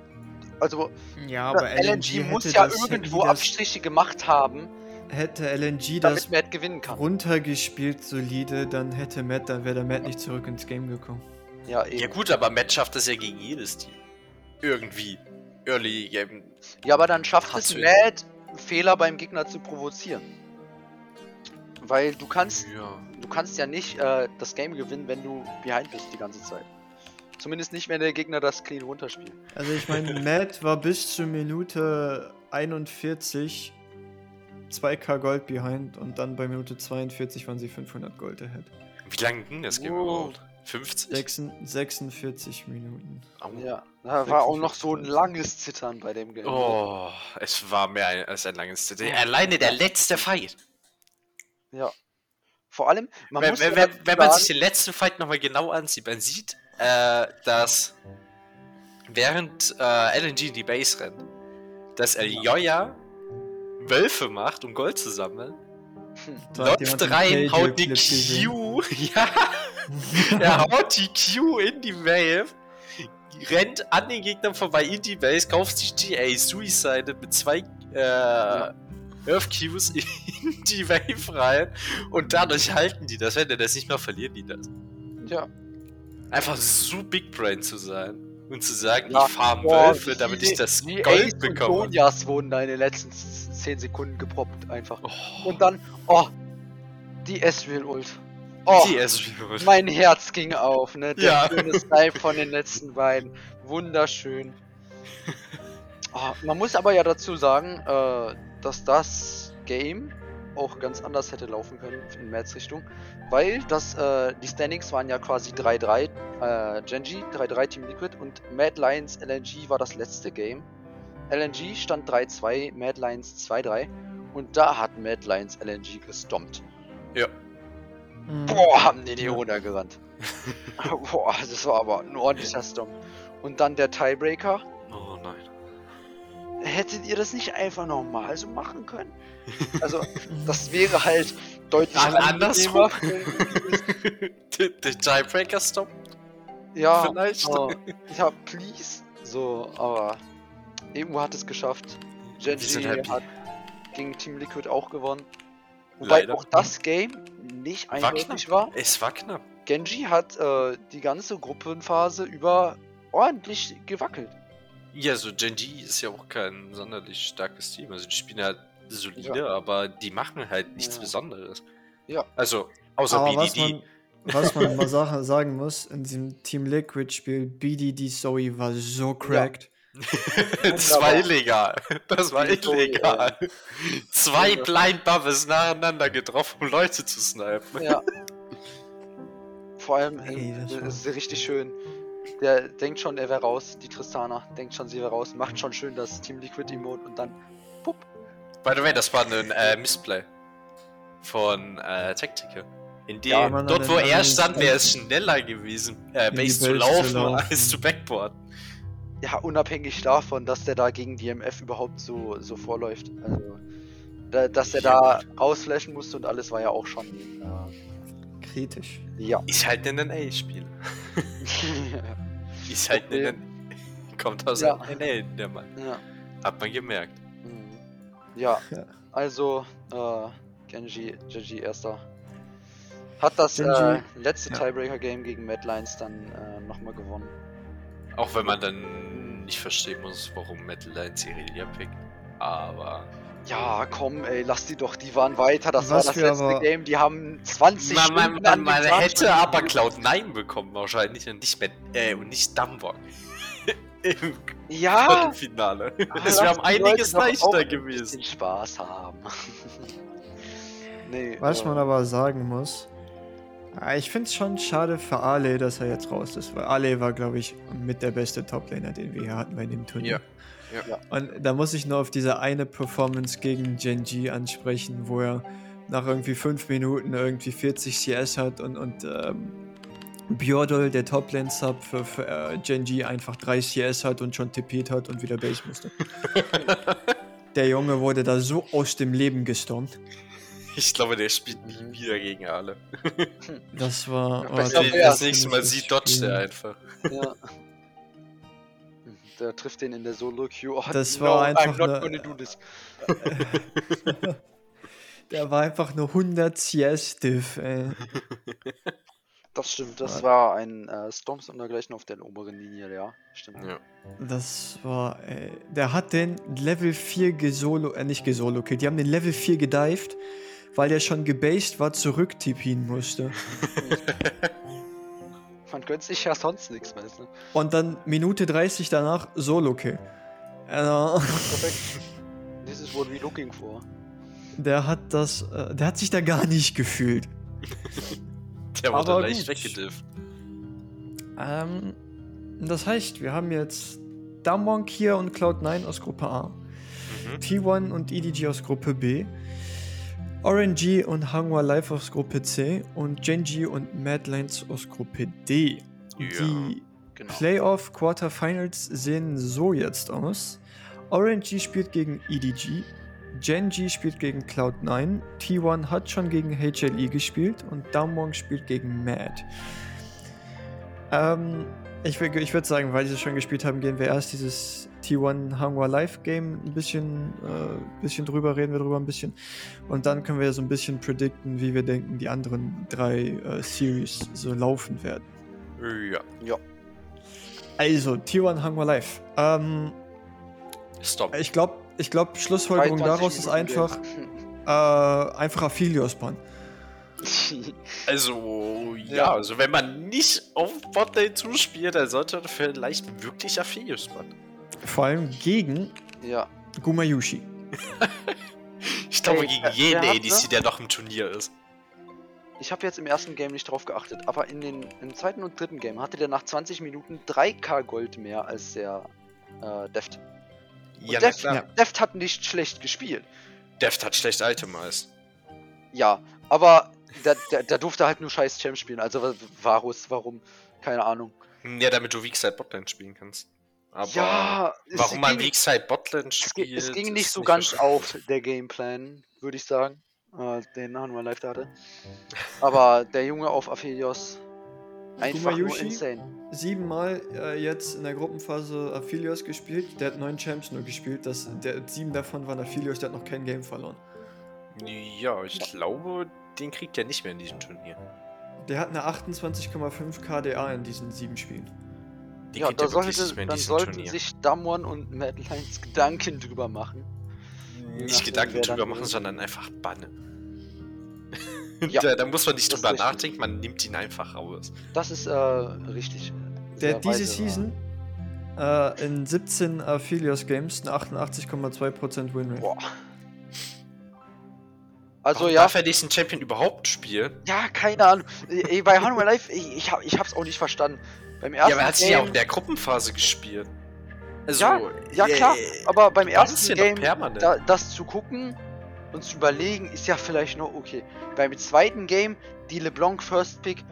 Also, Ja, LNG, muss ja irgendwo Abstriche gemacht haben, Hätte LNG das Matt gewinnen kann. runtergespielt solide, dann hätte Matt, dann wäre der Matt nicht zurück ins Game gekommen. Ja, Ja eben. gut, aber Matt schafft das ja gegen jedes Team. Irgendwie. Early Game. Ja, aber dann schafft es Matt, Fehler beim Gegner zu provozieren. Weil du kannst, Ja. du kannst ja nicht äh, das Game gewinnen, wenn du behind bist die ganze Zeit. Zumindest nicht, wenn der Gegner das clean runterspielt. Also ich meine, <laughs> Matt war bis zur Minute 41 2k Gold behind und dann bei Minute 42 waren sie 500 Gold ahead. Wie lange ging das Game Wow. überhaupt? 50? Sechsen- 46 Minuten. Au. Ja, da war auch noch so ein langes Zittern bei dem Game. Oh, es war mehr als ein langes CD. Alleine der letzte Fight. Ja. Vor allem, man wenn, muss wenn, wenn, wenn man sich den letzten Fight nochmal genau ansieht, man sieht, äh, dass während äh, LNG in die Base rennt, dass Elioya Wölfe macht, um Gold zu sammeln, Da hat jemand läuft rein, haut die. Q, <laughs> ja, <laughs> er haut die Q in die Wave, rennt an den Gegnern vorbei in die Base, kauft sich GA, Suicide mit zwei äh, Earth Qs in die Wave rein und dadurch halten die das. Wenn der das nicht mal verlieren die das. Ja. Einfach so Big Brain zu sein und zu sagen, Ja, ich farm boah, Wölfe, damit ich das die Gold Ace und bekomme. Sonjas wurden da in den letzten 10 Sekunden geproppt einfach. Oh, Und dann, oh, die Ezreal Ult. Oh, die Ezreal. mein Herz ging auf, ne? Der Ja. schöne Snipe von den letzten beiden. Wunderschön. Oh, <laughs> man muss aber ja dazu sagen, äh, dass das Game auch ganz anders hätte laufen können in Mats Richtung, weil das, äh, die Standings waren ja quasi 3-3, äh, Genji 3-3 Team Liquid und Mad Lions LNG war das letzte Game. LNG stand 3-2, Mad Lions 2-3 und da hat Mad Lions LNG gestompt. Ja. Mhm. Boah, haben die die runtergerannt. <laughs> Boah, das war aber ein ordentlicher Stomp. Und dann der Tiebreaker. Oh nein. Hättet ihr das nicht einfach normal so machen können? <laughs> Also, das wäre halt deutlich An-. <laughs> Der der Tiebreaker Stop Ja, vielleicht. aber, ja, please. So, aber irgendwo hat es geschafft. Genji happy. hat gegen Team Liquid auch gewonnen. Wobei Leider. auch das Game nicht War eindeutig knapp. war. Es war knapp. Genji hat äh, die ganze Gruppenphase über ordentlich gewackelt. Ja, so Genji ist ja auch kein sonderlich starkes Team. Also die spielen halt solide, Ja. aber die machen halt nichts Ja. Besonderes. Ja. Also, außer Aber was BDD. man, was man mal Sache sagen muss, in diesem Team Liquid Spiel, BDD Zoe war so cracked. <laughs> das war illegal. Das war illegal. Zwei Ja. Blind Buffers nacheinander getroffen, um Leute zu snipen. Ja. Vor allem, Ey, das ist richtig schön. Der denkt schon, er wäre raus, die Tristana. Denkt schon, sie wäre raus. Macht schon schön das Team Liquid Emote und dann. Pup. By the way, das war ein äh, Missplay von äh, Tactical. In dem, Ja, man dort wo er stand, wäre es schneller gewesen, äh, Base zu Base zu laufen, <laughs> laufen. als zu Backboard. Ja, unabhängig davon, dass der da gegen die MF überhaupt so, so vorläuft. Also, da, dass er da rausflashen musste und alles war ja auch schon. Kritisch. Äh, ja. Ist halt ein NA-Spiel. <laughs> Ist halt Okay. ein Kommt aus Ja. NA, der Mann. ja. Hat man gemerkt. Mhm. Ja, Ja. also äh, Genji, Genji erster. Hat das äh, letzte ja. Tiebreaker-Game gegen Mad Lions dann äh, nochmal gewonnen. Auch wenn man dann nicht verstehen muss, warum Metal Lines Irelia pickt. Aber. Ja, komm, ey, lass die doch, die waren weiter. Das Was war das letzte aber- Game, die haben 20 Man, man, Stunden man, an man hätte aber Cloud9 bekommen, wahrscheinlich. Und nicht, Met äh, und nicht Dumbok. <laughs> Im Ja, Viertelfinale. aber Es wäre um einiges leichter ein gewesen. bisschen Spaß haben. <laughs> nee, Was äh, man aber sagen muss, ah, ich finde es schon schade für Ale, dass er jetzt raus ist, weil Ale war, glaube ich, mit der beste Toplaner, den wir hier hatten bei dem Turnier. Ja, ja. Und da muss ich nur auf diese eine Performance gegen Genji ansprechen, wo er nach irgendwie 5 Minuten irgendwie 40 CS hat und, und ähm, Bjordol, der Toplane-Sub für, für äh, Genji, einfach 3 CS hat und schon tippiert hat und wieder Base musste. <laughs> der Junge wurde da so aus dem Leben gestormt. Ich glaube, der spielt nie wieder gegen alle. Das war. Ja, oh, das das nächste Mal sieht, dodgt schlimm. er einfach. Ja. Der trifft den in der Solo-Queue. Oh, Das no, war einfach I'm not gonna do this. Der war einfach nur 100 CS Diff, ey. <laughs> Das stimmt, das war ein äh, Storms und dergleichen auf der oberen Linie, ja. Stimmt. Ja. Das war, ey. Der hat den Level 4 gesolo, äh, nicht gesolo killt. Die haben den Level 4 gedived, weil der schon gebased war, zurück TPen musste. <laughs> <laughs> Man gönnt sich ja sonst nichts, weißt du. Und dann Minute 30 danach Solo-Kill. Also, <laughs> Perfekt. This is what we're looking for. der hat das, äh, der hat sich da gar nicht gefühlt. <laughs> Der wurde Aber leicht weggedifft. Ähm, das heißt, wir haben jetzt Damwon, Kia und Cloud9 aus Gruppe A, Mhm. T1 und EDG aus Gruppe B, RNG und Hanwha Live aus Gruppe C und Genji und Madlands aus Gruppe D. Ja, Die Genau. Playoff Quarterfinals sehen so jetzt aus. RNG spielt gegen EDG, Genji spielt gegen Cloud9, T1 hat schon gegen HLE gespielt und Damwon spielt gegen Mad. Ähm, ich, ich würde sagen, weil sie schon gespielt haben, gehen wir erst dieses T1 Hanwha Live Game ein bisschen, äh, bisschen drüber, reden wir drüber ein bisschen. Und dann können wir so ein bisschen predikten, wie wir denken, die anderen drei äh, Series so laufen werden. Ja. Also, T1 Hanwha Live. Ähm, Stop. ich glaube, ich glaub, Schlussfolgerung 22 daraus ist einfach, <laughs> äh, einfach Aphelios-Ban. <laughs> Also, ja, Ja. also wenn man nicht auf Botlane zuspielt, dann sollte man vielleicht wirklich Aphelios machen. Vor allem gegen ja. Gumayushi. Ich glaube, gegen jeden ADC, der noch im Turnier ist. Ich habe jetzt im ersten Game nicht drauf geachtet, aber in den, im zweiten und dritten Game hatte der nach 20 Minuten 3k Gold mehr als der äh, Deft. Ja, Deft, klar. Ja. Deft hat nicht schlecht gespielt. Deft hat schlecht Itemized. Ja, aber der, der, der durfte halt nur scheiß Champ spielen. Also Varus, warum? Keine Ahnung. Ja, damit du Weakside Botlane spielen kannst. Aber ja, warum man Weakside Botlane es, spielt. es ging nicht so ganz verständlich. auf, der Gameplan, würde ich sagen. Äh, den Hanwha Live da hatte. Aber der Junge auf Aphelios, einfach nur insane. Siebenmal äh, jetzt in der Gruppenphase Aphelios gespielt. Der hat neun Champs nur gespielt. Das, der, sieben davon waren Aphelios, der hat noch kein Game verloren. Ja, ich glaube, den kriegt er nicht mehr in diesem Turnier. Der hat eine 28,5 KDA in diesen sieben Spielen. Den Ja, kriegt da wirklich sollte, nicht mehr in dann diesem sollten Turnier. sich Damwon und Madlines Gedanken drüber machen. nicht nachdem, Gedanken drüber machen, sondern einfach bannen. <laughs> Ja, <laughs> da, da muss man nicht drüber nachdenken, man nimmt ihn einfach raus. Das ist äh, richtig. Der hat diese Season äh, in 17 Aphelios Games eine 88,2% Winrate. Boah. Also Warum ja, darf er diesen Champion überhaupt spielen? ja, keine Ahnung. Ey, Bei Hanwha Live, ich, ich, hab, ich hab's auch nicht verstanden. Beim ersten Ja, aber er hat sich ja auch Game, in der Gruppenphase gespielt. Also, Ja, ja, klar, äh, aber beim ersten Game, da, das zu gucken und zu überlegen, ist ja vielleicht noch okay. Beim zweiten Game, die LeBlanc First Pick,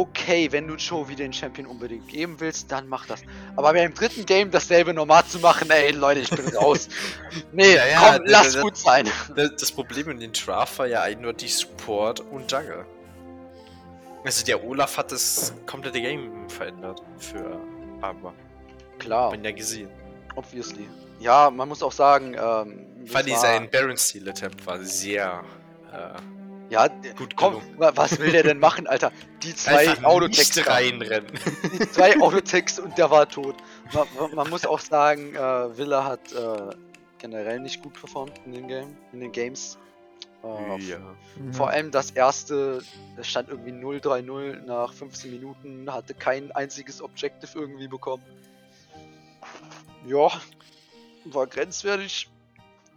okay, wenn du Joe wie den Champion unbedingt geben willst, dann mach das. Aber beim dritten Game dasselbe normal zu machen, ey Leute, ich bin raus. <laughs> Nee, Ja, ja, komm, das- lass das- gut sein. Das, das Problem in den Draft war ja eindeutig Support und Jungle. Also der Olaf hat das komplette Game verändert für Aber. Klar, Bin ja gesehen. obviously. Ja, man muss auch sagen, ähm, Fanny war- sein Baron Steel Attempt war sehr äh, Ja, gut komm, gelungen. wa- was will der denn machen, Alter? Die <laughs> zwei Einfach Autotext nicht reinrennen. <laughs> die zwei Autotext und der war tot. Man, man- man muss auch sagen, äh, Villa hat äh, generell nicht gut performt in den Game, in den Games. Äh, ja. Mhm. Vor allem das erste, das stand irgendwie 0-3-0 nach 15 Minuten, hatte kein einziges Objective irgendwie bekommen. Ja, war grenzwertig.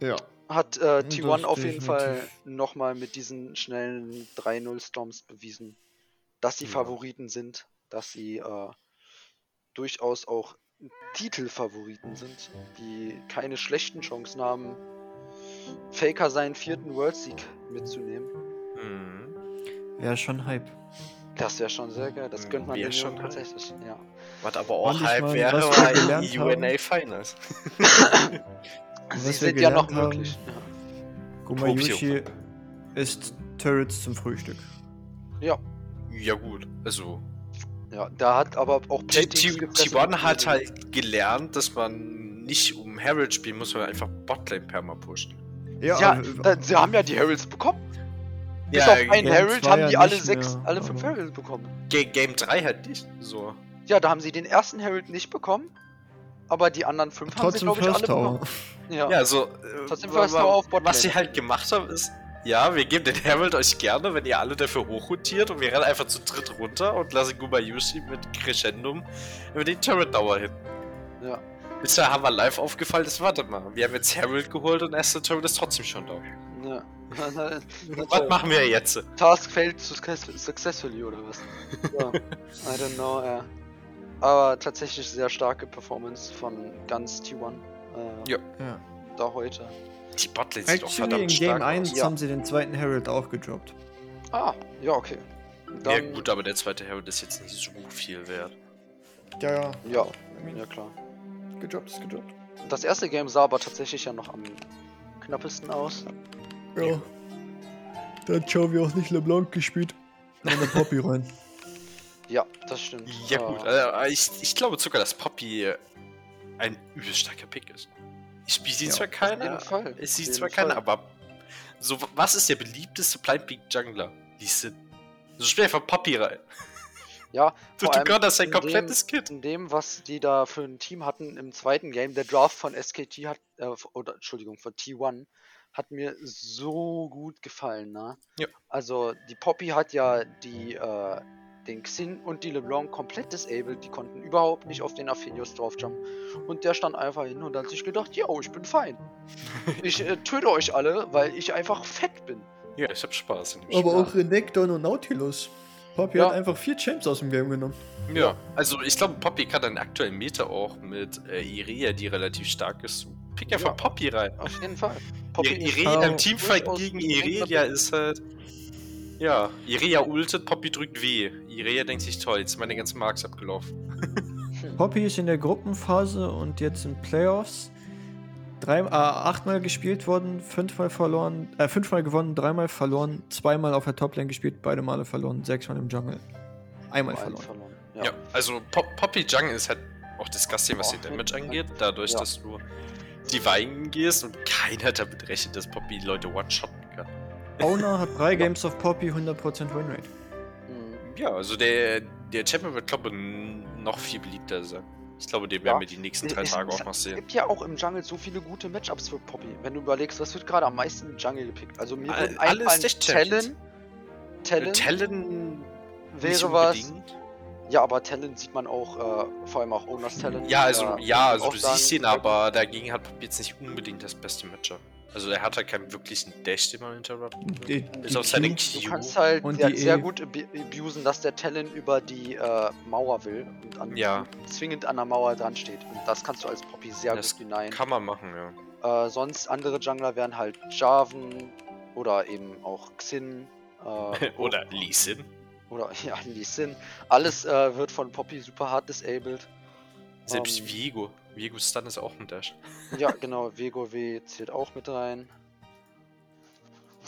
Ja. Hat äh, Das T1 auf jeden definitiv. Fall nochmal mit diesen schnellen 3-0 Storms bewiesen, dass sie Ja. Favoriten sind, dass sie äh, durchaus auch Titelfavoriten sind, die keine schlechten Chancen haben, Faker seinen vierten World Sieg mitzunehmen. Mhm. Wäre schon Hype. Das wäre schon sehr geil, das gönnt man Wär den schon tatsächlich. Ja. Was aber auch mein, wäre, war haben- UNA Finals. <laughs> Sie wir sind ja noch gelernt haben, möglich. Gumayushi ist Turrets zum Frühstück. Ja. Ja gut, also ja, da hat aber auch Platings T- gefressen T1 und hat halt gelernt, dass man nicht um Herald spielen muss, sondern einfach Botlane perma pushen. Ja, äh, da, sie haben ja die Heralds bekommen. Bis Ja, auf einen Herald haben ja die alle nicht sechs, mehr, alle fünf Heralds bekommen. Ga- Game 3 halt nicht. So. Ja, da haben sie den ersten Herald nicht bekommen, aber die anderen fünf haben sie, Trotzdem glaube ich, alle bekommen. Ja. Ja, also. Äh, Trotzdem First wa- Tower auf Botlane. Was sie halt gemacht haben, ist, Ja, wir geben den Herald euch gerne, wenn ihr alle dafür hochrotiert und wir rennen einfach zu dritt runter und lassen Gumayushi mit Crescendum über den Turret Tower hin. Ja. Bisher haben wir live aufgefallen, das warte mal. Wir haben jetzt Herald geholt und erster Turret ist trotzdem schon da. Ja. <laughs> Was machen wir jetzt? Task failed success successfully oder was? <laughs> Ja. I don't know, ja. Aber tatsächlich sehr starke Performance von ganz T1. Äh, Ja. Ja. Da heute. Die Botlane sieht doch Actually, in verdammt Game stark 1 aus. Ja. haben sie den zweiten Herald auch gedroppt. Ah, ja, okay. Ja Dann, gut, aber der zweite Herald ist jetzt nicht so viel wert. Ja, ja. Ja, ja klar. gedroppt ist gedroppt. Das erste Game sah aber tatsächlich ja noch am knappesten aus. Ja. Da hat Jovi auch nicht LeBlanc gespielt. Eine Poppy rein. <laughs> Ja, das stimmt. Ja Äh, gut, äh, ich, ich glaube sogar, dass Poppy äh, ein übel starker Pick ist. Ich spiele sie Ja, zwar Auf keiner, jeden Fall. ich auf sehe zwar keiner, aber so, was ist der beliebteste Blind Peak Jungler? Die sind. So spiel einfach Poppy rein. Ja, <laughs> Du, vor du allem Gott, sein in komplettes Kit. In dem, was die da für ein Team hatten im zweiten Game, der Draft von SKT hat, äh, oder Entschuldigung, von T1, hat mir so gut gefallen, ne? Ja. Also, die Poppy hat ja die, äh, den Xin und die LeBlanc komplett disabled, die konnten überhaupt nicht auf den Aphelios draufjumpen. Und der stand einfach hin und hat sich gedacht, yo, ich bin fein. <laughs> Ich äh, töte euch alle, weil ich einfach fett bin. Ja, ich hab Spaß in dem Aber Spiel. auch Renekton und Nautilus. Poppy Ja. hat einfach vier Champs aus dem Game genommen. Ja, also ich glaube, Poppy kann dann aktuell Meter auch mit äh, Irea, die relativ stark ist. Pick einfach Ja. Poppy rein. Auf jeden Fall. Poppy Irea im Teamfight gegen Irelia ist halt. Ja, Irea ultet, Poppy drückt W. Irea denkt sich toll, jetzt sind meine ganzen Marks abgelaufen. Poppy ist in der Gruppenphase und jetzt in Playoffs drei, äh, achtmal gespielt worden, fünfmal verloren, äh, fünfmal gewonnen, dreimal verloren, zweimal auf der Toplane gespielt, beide Male verloren, sechsmal im Jungle. Einmal verloren. verloren. Ja, Ja. also Pop Poppy Jungle ist halt auch disgusting, was Oh, den Damage angeht, dadurch, Ja. dass du die Weigen gehst und keiner damit rechnet, dass Poppy Leute one-shotten kann. Owner hat drei Games auf Poppy, 100% Winrate. Ja, also der, der Champion wird, glaube ich, noch viel beliebter sein. Ich glaube, den werden Ja. wir die nächsten drei Es- Tage es auch noch sehen. gibt ja auch im Jungle so viele gute Matchups für Poppy. Wenn du überlegst, was wird gerade am meisten im Jungle gepickt? Also mir All- alles Tech-Champions. Talon, Talon Talon wäre was. Ja, aber Talon sieht man auch, äh, vor allem auch Owners Talon. Ja, also, äh, ja, also du siehst ihn, aber dagegen hat Poppy jetzt nicht unbedingt das beste Matchup. Also er hat halt keinen wirklichen Dash, den man interrupten. Die, Bis die auf seine Q- Du kannst halt Und sehr, die sehr E. gut ab- abusen, dass der Talon über die äh, Mauer will und an, Ja. zwingend an der Mauer dran steht. Und das kannst du als Poppy sehr Das gut hinein. Kann man machen, ja. Äh, sonst andere Jungler wären halt Jarvan oder eben auch Xin. Äh, <laughs> Oder Lee Sin. Oder <laughs> ja, Lee Sin. Alles äh, wird von Poppy super hart disabled. Selbst Ähm. Viego. Viego Stun ist auch ein Dash. Ja, genau, Vego W zählt auch mit rein.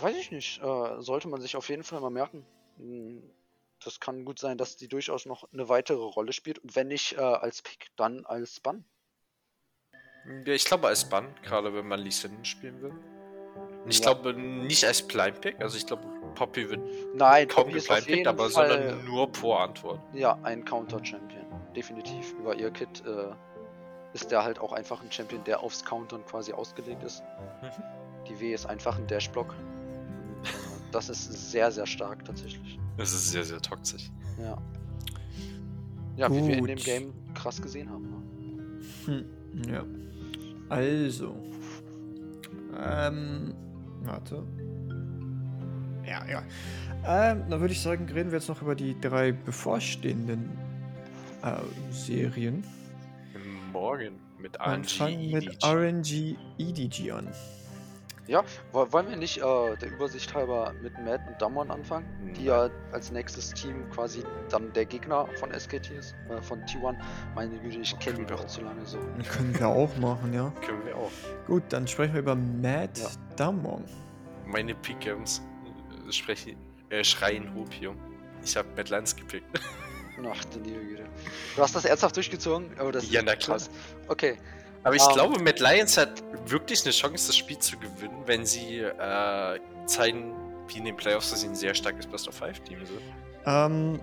Weiß ich nicht. Äh, sollte man sich auf jeden Fall mal merken. Hm, Das kann gut sein, dass die durchaus noch eine weitere Rolle spielt. Und wenn nicht äh, als Pick, dann als Bann. Ja, ich glaube als Bann, gerade wenn man Lee Sin spielen will. Ich Ja. glaube nicht als Blind Pick, also ich glaube Poppy wird Nein, kaum Poppy geblind Pick, jeden aber Fall sondern nur pro Antwort. ja, ein Counter-Champion. Definitiv. Über ihr Kit äh, ist der halt auch einfach ein Champion, der aufs Countern quasi ausgelegt ist. Mhm. Die W ist einfach ein Dash-Block. Das ist sehr, sehr stark tatsächlich. Das ist sehr, sehr toxisch. Ja. Ja, wie wir in dem Gut. Game krass gesehen haben. Ne? Hm, ja. Also. Ähm. Warte. Ja, ja. Ähm, dann würde ich sagen, reden wir jetzt noch über die drei bevorstehenden äh, Serien. Morgen mit Und RNG. fangen mit EDG. RNG EDG an. Wo- Wollen wir nicht äh, der Übersicht halber mit Matt und Damwon anfangen? Die ja als nächstes Team quasi dann der Gegner von SKT ist, äh, von T1. Meine Güte, ich kenne die wir auch. zu lange so. <laughs> Können wir auch machen, ja. Können wir auch. Gut, dann sprechen wir über Matt Ja. Damon. Meine Pickums äh, spreche, äh, schreien Hopium. Ich habe Matt Lance gepickt. <laughs> Ach, du liebe Güte. Du hast das ernsthaft durchgezogen? Oh, das Ja, ist na klar. krass. Okay, Aber ich Ähm. glaube, Matt Lions hat wirklich eine Chance, das Spiel zu gewinnen, wenn sie äh, zeigen, wie in den Playoffs, dass sie ein sehr starkes Best-of-Five-Team sind. Ähm,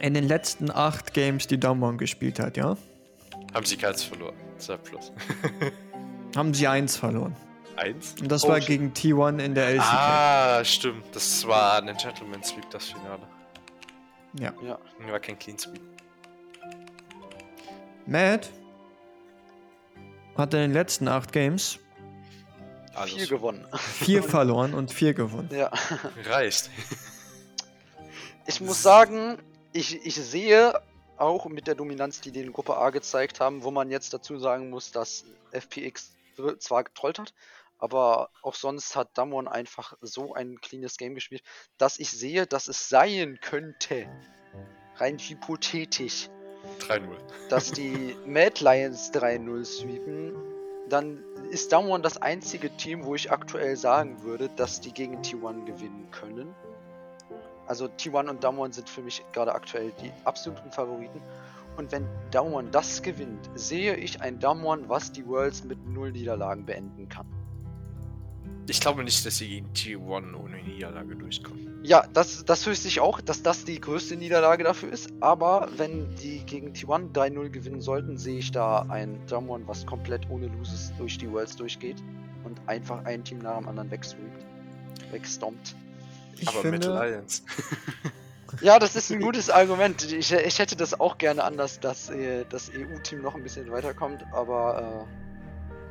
in den letzten acht Games, die Damon gespielt hat, ja, Haben sie keins verloren. 2 plus. <laughs> haben sie eins verloren. 1? Und das Oh, war gegen T1 in der LCK. Ah, stimmt. Das war ein Gentleman Sweep, das Finale. Ja. Ja. War kein Clean Sweep. Matt hat in den letzten acht Games Alles. Viel gewonnen. vier <laughs> verloren und vier gewonnen. Ja. Reicht. Ich muss sagen, ich, ich sehe auch mit der Dominanz, die die in Gruppe A gezeigt haben, wo man jetzt dazu sagen muss, dass FPX zwar getrollt hat, aber auch sonst hat Damwon einfach so ein cleanes Game gespielt, dass ich sehe, dass es sein könnte, rein hypothetisch, 3-0. dass die <laughs> Mad Lions 3-0 sweepen, dann ist Damwon das einzige Team, wo ich aktuell sagen würde, dass die gegen T1 gewinnen können. Also T1 und Damwon sind für mich gerade aktuell die absoluten Favoriten. Und wenn Damwon das gewinnt, sehe ich ein Damwon, was die Worlds mit null Niederlagen beenden kann. Ich glaube nicht, dass sie gegen T1 ohne Niederlage durchkommen. Ja, das, das wüsste ich auch, dass das die größte Niederlage dafür ist. Aber wenn die gegen T1 3-0 gewinnen sollten, sehe ich da ein Damwon, was komplett ohne Loses durch die Worlds durchgeht und einfach ein Team nach dem anderen wegsweept, wegstompt. Ich Aber mit finde, Lions. <laughs> Ja, das ist ein gutes Argument. Ich, ich hätte das auch gerne anders, dass äh, das EU-Team noch ein bisschen weiterkommt, aber äh,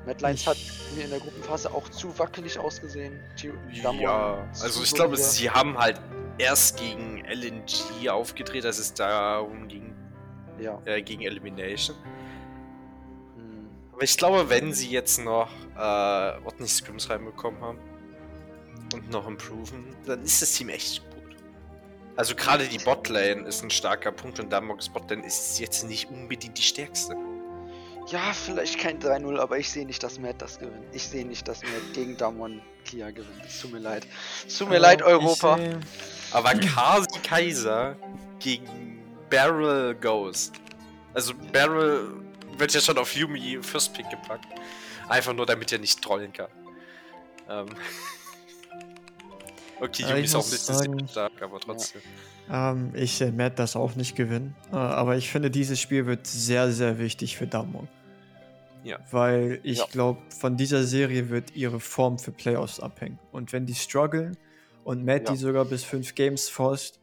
Mad Lions Ich- hat mir in der Gruppenphase auch zu wackelig ausgesehen. Damwon Ja, also ich glaube, sie haben halt erst gegen LNG aufgedreht, als es darum ging, Ja. äh, gegen Elimination. hm. Aber ich glaube, wenn sie jetzt noch äh, ordentlich Scrims reinbekommen haben und noch improven, dann ist das Team echt gut. Also gerade die Botlane ist ein starker Punkt und Damox Botlane ist jetzt nicht unbedingt die stärkste. Ja, vielleicht kein 3-0, aber ich sehe nicht, dass Matt das gewinnt. Ich sehe nicht, dass Matt gegen Damwon Clear gewinnt. Es tut mir leid. Es tut mir äh, leid, Europa. sehe- Aber Kasi Kaiser gegen Barrel Ghost. Also Barrel wird ja schon auf Yumi First Pick gepackt. Einfach nur, damit er nicht trollen kann. Ähm. <laughs> Okay, Ja, Yumi ich ist auch nicht so sagen- stark, aber trotzdem. Ähm, ich sehe Matt das auch nicht gewinnen. Äh, aber ich finde, dieses Spiel wird sehr, sehr wichtig für Damwon. Ja. Weil ich Ja. glaube, von dieser Serie wird ihre Form für Playoffs abhängen. Und wenn die strugglen und Matt Ja. die sogar bis fünf Games forst,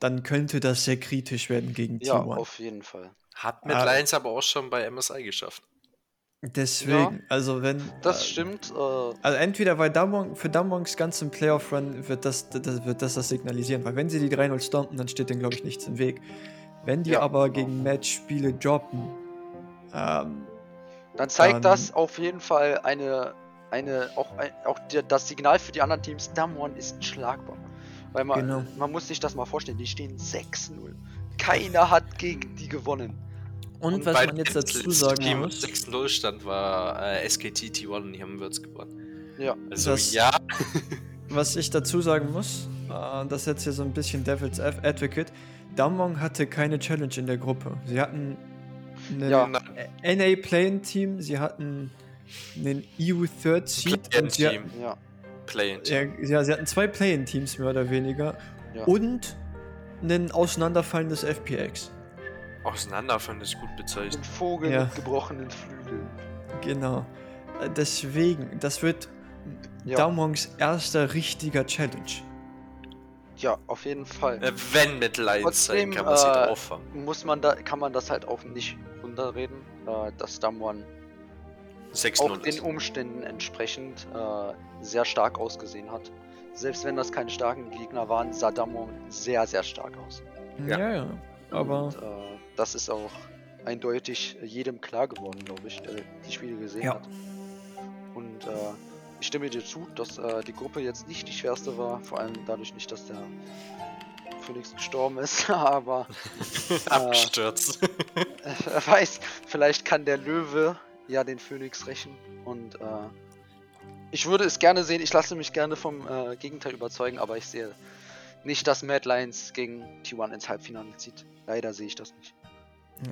dann könnte das sehr kritisch werden gegen Ja, T1. auf jeden Fall. Hat mit Ah. Lions aber auch schon bei MSI geschafft. Deswegen, also wenn. Das äh, stimmt. Äh, Also entweder weil Damwon, für Damwons ganzen Playoff-Run wird das, das, wird das das signalisieren, weil wenn sie die 3-0 stompen, dann steht denen, glaube ich, nichts im Weg. Wenn die Ja, aber genau. gegen Match-Spiele droppen, ähm, dann zeigt dann- das auf jeden Fall eine, eine auch, ein, auch der, das Signal für die anderen Teams, Damwon ist schlagbar. Weil man, Genau. man muss sich das mal vorstellen, die stehen 6-0. Keiner hat gegen die gewonnen. und, was bei man jetzt dazu sagen Team muss, 6-0 stand war äh, SKT T1 und die haben Würz gewonnen. Ja. Also Das- ja, <laughs> was ich dazu sagen muss, äh, das ist jetzt hier so ein bisschen Devil's Ad- Advocate, Damwon hatte keine Challenge in der Gruppe. Sie hatten einen Ja. NA Playing Team, sie hatten einen EU Third Seed Play-in und sie, Team. Ja. Ja, ja, sie hatten zwei Play-in Teams mehr oder weniger Ja. und ein auseinanderfallendes FPX. Auseinanderfallen ist gut bezeichnet. Ein Vogel Ja. mit gebrochenen Flügeln. Genau. Äh, Deswegen, das wird Ja. Damwons erster richtiger Challenge. Ja, auf jeden Fall. Äh, wenn mit sein Trotzdem, kann man sie äh, da auffangen. Muss man da, kann man das halt auch nicht runterreden, äh, dass Damwon 6-0 auch den. Umständen entsprechend äh, sehr stark ausgesehen hat. Selbst wenn das keine starken Gegner waren, sah Damwon sehr, sehr stark aus. Ja. Ja, ja. Aber Und, äh, das ist auch eindeutig jedem klar geworden, glaube ich, der die Spiele gesehen Ja. hat. Und äh, ich stimme dir zu, dass äh, die Gruppe jetzt nicht die schwerste war, vor allem dadurch nicht, dass der Phoenix gestorben ist, <laughs> aber <laughs> Abgestürzt. wer weiß, vielleicht kann der Löwe ja den Phönix rächen und äh, ich würde es gerne sehen, ich lasse mich gerne vom äh, Gegenteil überzeugen, aber ich sehe nicht, dass Mad Lions gegen T1 ins Halbfinale zieht. Leider sehe ich das nicht.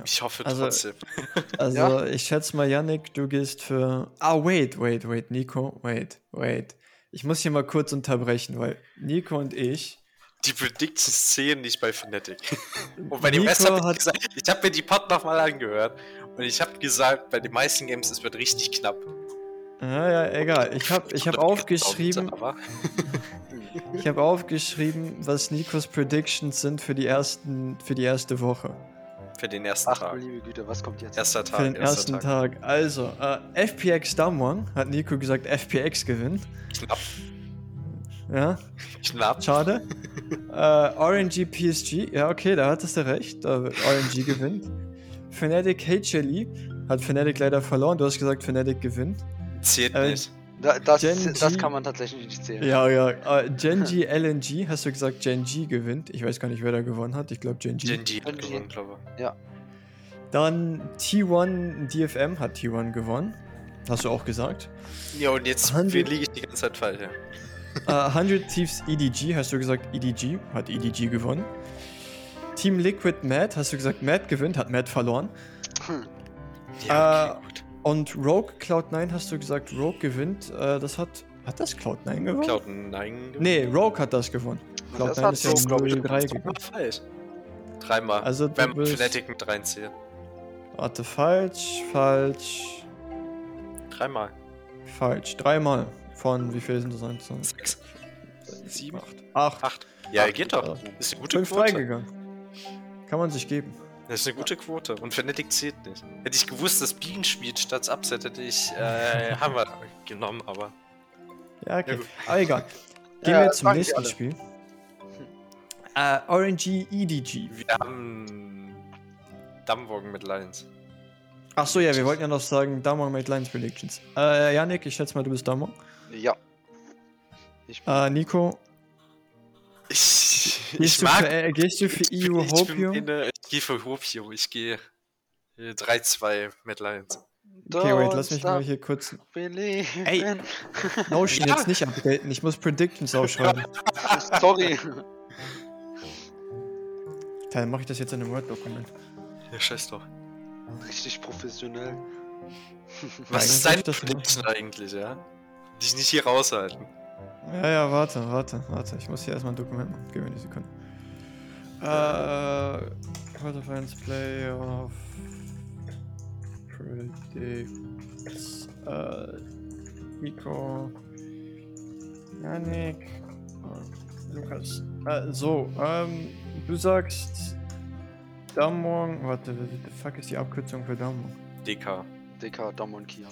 Ich hoffe Also- trotzdem. <laughs> Also, Ja. ich schätze mal, Yannick, du gehst für. Ah, wait, wait, wait, Nico, wait, wait. Ich muss hier mal kurz unterbrechen, weil Nico und ich. Die Predictions zählen nicht bei Fnatic. <laughs> Und bei dem Rest habe ich gesagt, ich habe mir die Pod nochmal angehört und ich habe gesagt, bei den meisten Games es wird richtig knapp. Ja, ja, egal. Ich habe ich hab aufgeschrieben, <laughs> ich habe aufgeschrieben, was Nikos Predictions sind für die ersten, für die erste Woche. für den ersten Ach Tag. liebe Güte, was kommt jetzt? Erster Tag. Für den erster ersten Tag. Also, äh, FPX Damwon hat Nico gesagt, FPX gewinnt. Knapp. Ja, Knapp. schade. äh, RNG PSG, ja, okay, da hattest du recht. Äh, RNG gewinnt. Fnatic HLE hat Fnatic leider verloren. Du hast gesagt, Fnatic gewinnt. Zählt Äh, nicht. Da, das, Gen das G- kann man tatsächlich nicht zählen. Ja, ja. Äh, Genji LNG, <laughs> hast du gesagt, Genji gewinnt. Ich weiß gar nicht, wer da gewonnen hat. Ich glaube, Genji. Genji hat gewonnen, glaube Dann T1 DFM hat T1 gewonnen. Hast du auch gesagt. ich. Ja, und jetzt liege ich die ganze Zeit falsch. Ja. Äh, 100 Thieves EDG, hast du gesagt, EDG, hat EDG gewonnen. Team Liquid Mad, hast du gesagt, Mad gewinnt, hat Mad verloren. Ja, Äh, okay, gut. Und Rogue Cloud9 hast du gesagt, Rogue gewinnt. Äh, das hat. Hat das Cloud9 gewonnen? Cloud 9. Nee, Rogue hat das gewonnen. Das Cloud9 hat ist ja Rogue, glaub ich, 0-3 Doch gegangen. mal falsch. Dreimal. Also Beim bist- Fnatic mit reinziehen. Warte, falsch, falsch, Dreimal. falsch. Dreimal. Von wie viel sind das? Eins, Sechs. Sieben. acht. Acht. Acht. Ja, Acht, geht doch. Ist eine gute Fünf Quote. freigegangen. Kann man sich geben. Das ist eine gute Quote. Und Fnatic zählt nicht. Hätte ich gewusst, dass Bean spielt statt Upset, hätte ich äh, Hammer <laughs> genommen, aber. Ja, okay. Aber egal. <laughs> Gehen Ja, wir zum nächsten. Spiel. Äh, RNG EDG. Wir haben Dammwagen mit Lions. Achso, ja, wir wollten ja noch sagen, Damon made Lines Predictions. Äh, Yannick, ich schätze mal, du bist Damon. Ja. Ich bin Äh, Nico, Ich, ich gehst, du mag. für, äh, gehst du für ich, EU bin- ich, bin Hopium? eine- ich gehe für Hopio. Ich gehe äh, 3-2 mit Lions. Okay, wait, lass mich mal hier kurz. Ey. Notion <laughs> Ja. jetzt nicht updaten, ich muss Predictions aufschreiben. <laughs> Sorry. Dann mache ich das jetzt in einem Word-Dokument. Ja, scheiß doch. Richtig professionell. Was ist deine Prediction eigentlich, ja? Dich nicht hier raushalten. Ja, ja, warte, warte, warte. Ich muss hier erstmal ein Dokument machen. Gib mir eine Sekunde. Äh. Quarterfinals Playoff. Predicts. Äh. Nico. Yannick. Lukas. Äh, so, ähm. Du sagst. Damon. Warte, the fuck ist die Abkürzung für Damon? DK. DK, und Kia.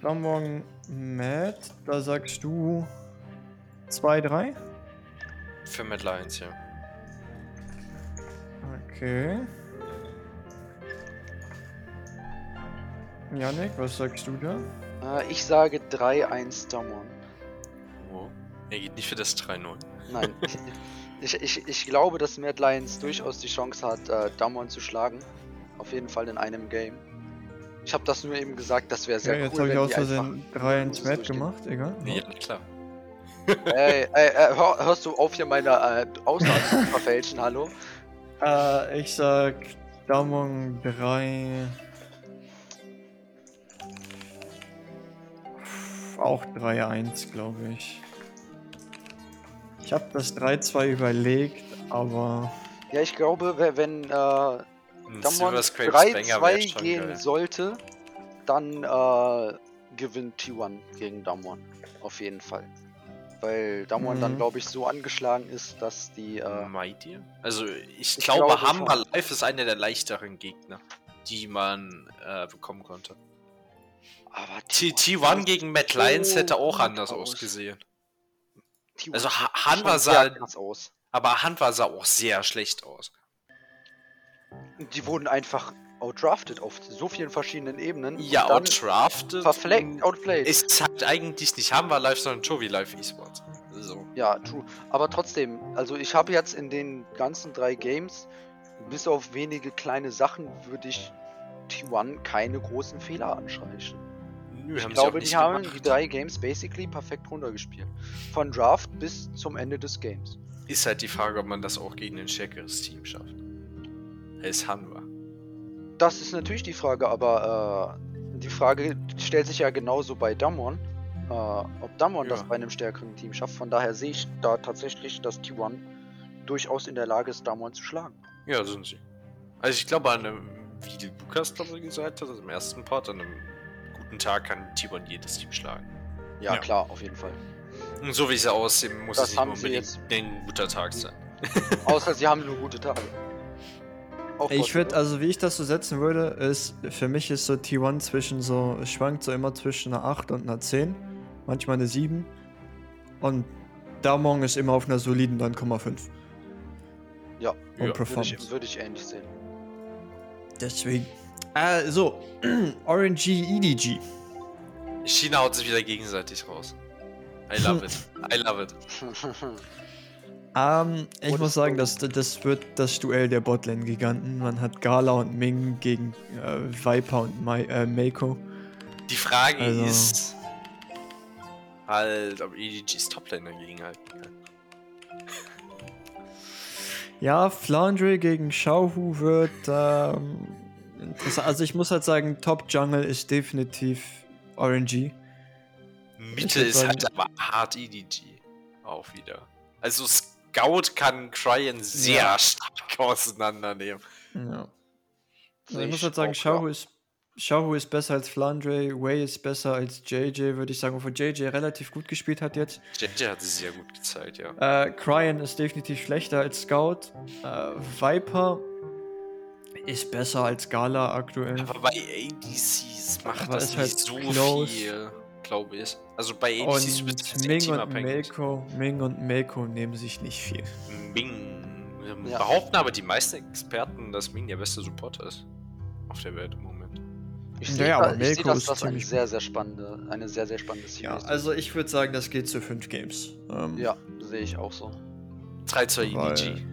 Damon Matt. Da sagst du. 2-3? Für Mad Lions, ja. Okay. Janik, was sagst du da? Äh, ich sage 3-1 Damon. Oh. Er geht nicht für das 3-0. Nein. <laughs> ich, ich, ich glaube, dass Mad Lions durchaus die Chance hat, äh, Damon zu schlagen. Auf jeden Fall in einem Game. Ich habe das nur eben gesagt, das wäre sehr okay, jetzt cool, habe ich aus Versehen 3 ins durchgehen. gemacht, egal. Ja, klar. Ey, ey, ey, hör, hörst du auf, hier meine äh, Aussagen zu verfälschen, hallo? Äh, ich sag Damon 3. Auch 3-1, glaube ich. Ich habe das 3-2 überlegt, aber Ja, ich glaube, we- wenn äh, Wäre 3-2 schon gehen geil. sollte, dann äh, gewinnt T1 gegen Damon. Auf jeden Fall. Weil Damon dann, Mhm. glaube ich, so angeschlagen ist, dass die. Äh, Meint ihr? Also, ich, Ich glaube, glaube Hamba schon. Live ist einer der leichteren Gegner, die man äh, bekommen konnte. aber T- T1 T1 sieht gegen Matt so Lions hätte auch anders aus. ausgesehen. T1 Also, sieht Ha- Hanwha schon sah- aus. Aber Hanwha sah auch sehr schlecht aus. Die wurden einfach outdrafted auf so vielen verschiedenen Ebenen. Ja, outdrafted. verfleckt, outplayed. Ist halt eigentlich nicht Hamba Live, sondern Jovi Live Esports. So. Ja, true. Aber trotzdem, also ich habe jetzt in den ganzen drei Games, bis auf wenige kleine Sachen, würde ich T1 keine großen Fehler anstreichen. Nö, Ich glaube, die haben gemacht. die drei Games basically perfekt runtergespielt. Von Draft bis zum Ende des Games. Ist halt die Frage, ob man das auch gegen ein stärkeres Team schafft. Ist Hanwha. Das ist natürlich die Frage, aber äh, die Frage stellt sich ja genauso bei Damon. Äh, ob Damon Ja. das bei einem stärkeren Team schafft. Von daher sehe ich da tatsächlich, dass T1 durchaus in der Lage ist, Damon zu schlagen. Ja, sind sie. Also ich glaube an einem, wie Lukas glaube ich gesagt hat, also im ersten Part, an einem guten Tag kann T1 jedes Team schlagen. Ja, Ja. klar, auf jeden Fall. Und so wie sie aussehen, muss Das es nicht unbedingt jetzt- ein guter Tag sein. Außer sie haben nur gute Tage. Ich würde, also wie ich das so setzen würde, ist, für mich ist so T1 zwischen so, es schwankt so immer zwischen einer 8 und einer 10, manchmal eine 7. Und Damong ist immer auf einer soliden 9,5. Ja, Und Ja. würde Performance. ich, würde ich ähnlich sehen. Deswegen. Äh, so, <clears throat> RNG EDG. China haut sich wieder gegenseitig raus. I love it. I love it. <laughs> Ähm, ich What muss sagen, das, das wird das Duell der Botlane-Giganten. Man hat Gala und Ming gegen äh, Viper und Mai, äh, Mako. Die Frage Also- ist halt, ob EDGs Toplane dagegen halten kann. <laughs> Ja, Flandre gegen Xiaohu wird ähm, interessant. Also ich muss halt sagen, Top Jungle ist definitiv RNG. Mitte ist sagen- halt aber hart EDG. Auch wieder. Also Scout kann Cryan sehr Ja. stark auseinandernehmen. Ja. Also ich muss halt sagen, ja. ist, Xiaohu ist besser als Flandre, Wei ist besser als JJ, würde ich sagen, obwohl JJ relativ gut gespielt hat jetzt. JJ hat es sehr gut gezeigt, ja. Äh, Cryan ist definitiv schlechter als Scout. Äh, Viper ist besser als Gala aktuell. Aber bei ADCs macht Aber das nicht halt so close. viel, glaube ich. Also bei du Und sehr Ming und. Mako, Ming und Mako nehmen sich nicht viel. Ming. Ja. Behaupten aber die meisten Experten, dass Ming der beste Supporter ist. Auf der Welt im Moment. Ich Ja, sehe ja, da, aber ich sehe Melko das, ist das eine sehr, sehr spannende, eine sehr, sehr spannende Ja, Series. also ich würde sagen, das geht zu fünf Games. Ähm, ja, sehe ich auch so. 3-2 Weil- EDG. <laughs>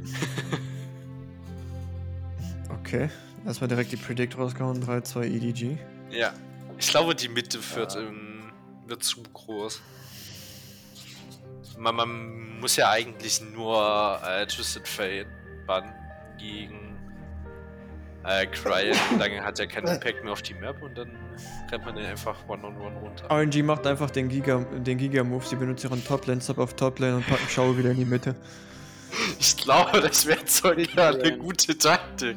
Okay, erstmal direkt die Predict rausgehauen, 3-2 EDG. Ja. Ich glaube, die Mitte wird, Ja. ähm, wird zu groß. Man, man muss ja eigentlich nur äh, Twisted Fate bannen gegen äh, Cryan. <laughs> Dann hat er keinen Impact mehr auf die Map und dann rennt man den einfach One-on-One runter. RNG macht einfach den Giga, den Giga-Move, sie benutzen ihren Top-Lane, Sub auf Top-Lane und packen Schau wieder in die Mitte. <laughs> Ich glaube, das wäre sogar eine gute Taktik.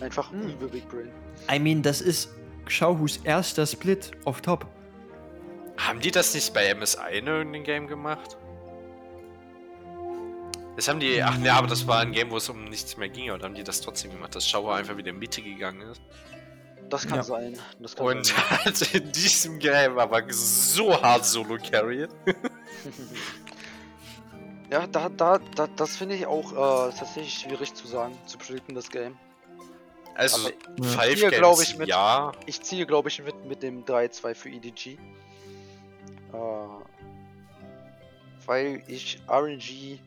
Einfach Hm. übel Big Brain. I mean, das ist Schauhus erster Split auf Top. Haben die das nicht bei MSI in irgendeinem Game gemacht? Das haben die. Ach ne, aber das war ein Game, wo es um nichts mehr ging, oder haben die das trotzdem gemacht, dass Schauer einfach wieder in die Mitte gegangen ist? Das kann Ja. sein. Das kann Und sein. <laughs> hat in diesem Game aber so hart solo carried. <laughs> Ja, da, da, da das finde ich auch äh, tatsächlich schwierig zu sagen, zu predikten, das Game. Also, Aber Five hier Games, glaub ich mit- ja. Ich ziehe, glaube ich, mit, mit dem 3-2 für EDG. Äh, weil ich RNG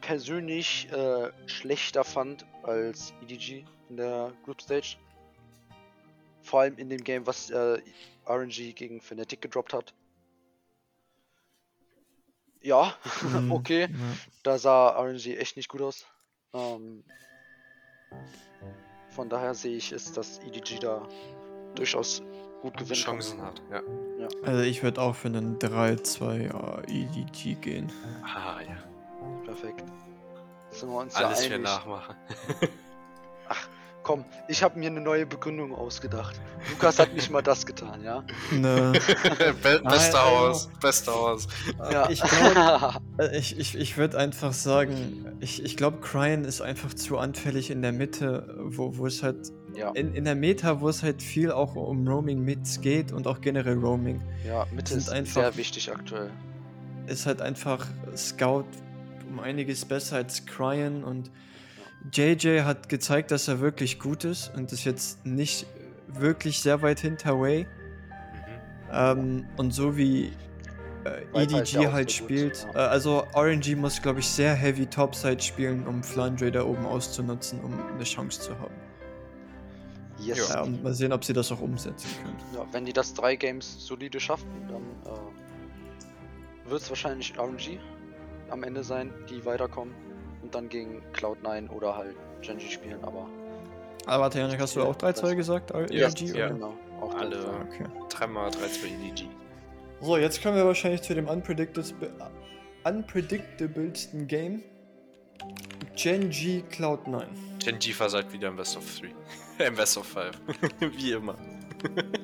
persönlich äh, schlechter fand als EDG in der Group Stage. Vor allem in dem Game, was äh, RNG gegen Fnatic gedroppt hat. Ja, <laughs> Mhm. okay. Ja. Da sah RNG echt nicht gut aus. Ähm, von daher sehe ich es, dass EDG da durchaus gut gewinnen Chancen hat, ja. Also ich würde auch für einen 3-2 EDG gehen. Ah, ja. Perfekt. Sind wir uns Alles ja für einig. nachmachen. Komm, ich habe mir eine neue Begründung ausgedacht. Lukas hat nicht mal das getan, ja? Ne, <laughs> Be bester also- Haus, bester Haus. Ja. ich glaube, <laughs> ich, ich, ich würde einfach sagen, ich, ich glaube, Cryan ist einfach zu anfällig in der Mitte, wo, wo es halt, ja, in, in der Meta, wo es halt viel auch um Roaming Mids geht und auch generell Roaming, ja, Mitte sind ist einfach- sehr wichtig aktuell. ist halt einfach Scout um einiges besser als Cryan und JJ hat gezeigt, dass er wirklich gut ist und ist jetzt nicht wirklich sehr weit hinter Way. Mhm. Ähm, und so wie äh, EDG auch halt sehr gut, spielt, ja. äh, also RNG muss, glaube ich, sehr heavy Topside spielen, um Flandre da oben auszunutzen, um eine Chance zu haben. Yes. Ja, und mal sehen, ob sie das auch umsetzen können. Ja, wenn die das drei Games solide schaffen, dann äh, wird es wahrscheinlich RNG am Ende sein, die weiterkommen und dann gegen Cloud9 oder halt Genji spielen, aber. Aber warte, Janik, hast du auch 3-2 gesagt? Äh, ja, ja, genau. Auch alle okay. 3x 3-2 EDG. So, jetzt kommen wir wahrscheinlich zu dem unpredictablesten Game. Genji Cloud9. Genji versagt wieder im Best of 3. <laughs> Im Best of 5. <laughs> Wie immer. <laughs>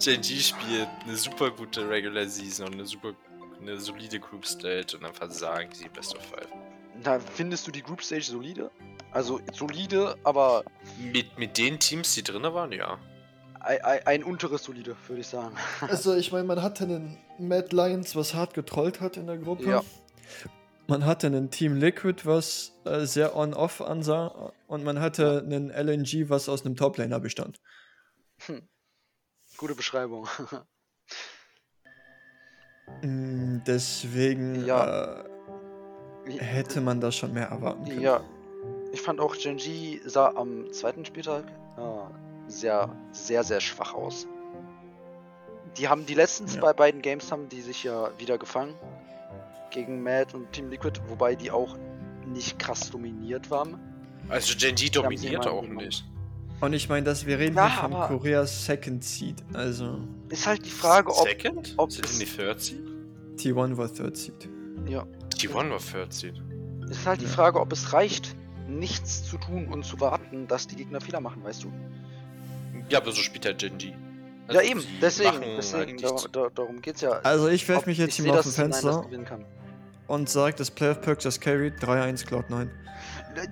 Genji spielt eine super gute Regular Season und eine super eine solide Group Stage und dann versagen sie Best of 5. Da findest du die Group Stage solide? Also solide, aber. Mit, mit den Teams, die drin waren, ja. Ein, ein, ein unteres solide, würde ich sagen. <laughs> Also, ich meine, man hatte einen Mad Lions, was hart getrollt hat in der Gruppe. Ja. Man hatte einen Team Liquid, was äh, sehr on-off ansah. Und man hatte einen LNG, was aus einem Toplaner bestand. Hm. Gute Beschreibung. <laughs> Mm, deswegen. Ja. Äh, hätte man das schon mehr erwarten können. Ja, ich fand auch Genji sah am zweiten Spieltag äh, sehr, sehr, sehr schwach aus. Die haben die letzten Ja. zwei beiden Games haben die sich ja wieder gefangen gegen Mad und Team Liquid, wobei die auch nicht krass dominiert waren. Also Genji dominiert auch gewonnen. nicht. Und ich meine, dass wir reden Ja, hier von Koreas Second Seed. Also Ist halt die Frage, ob. Second? ob Sind die 40? T1 war Third Seed. Ja, Die One war 40. ist halt die Ja. Frage, ob es reicht, nichts zu tun und zu warten, dass die Gegner Fehler machen, weißt du? Ja, aber so spielt halt Genji. ja, Also, eben, die deswegen, machen halt deswegen, nichts. da, da, darum geht's ja. Also ich werfe mich jetzt hier mal auf dem Nine das Fenster gewinnen kann. und sage, dass Playoff Perks das carried 3-1 Cloud9.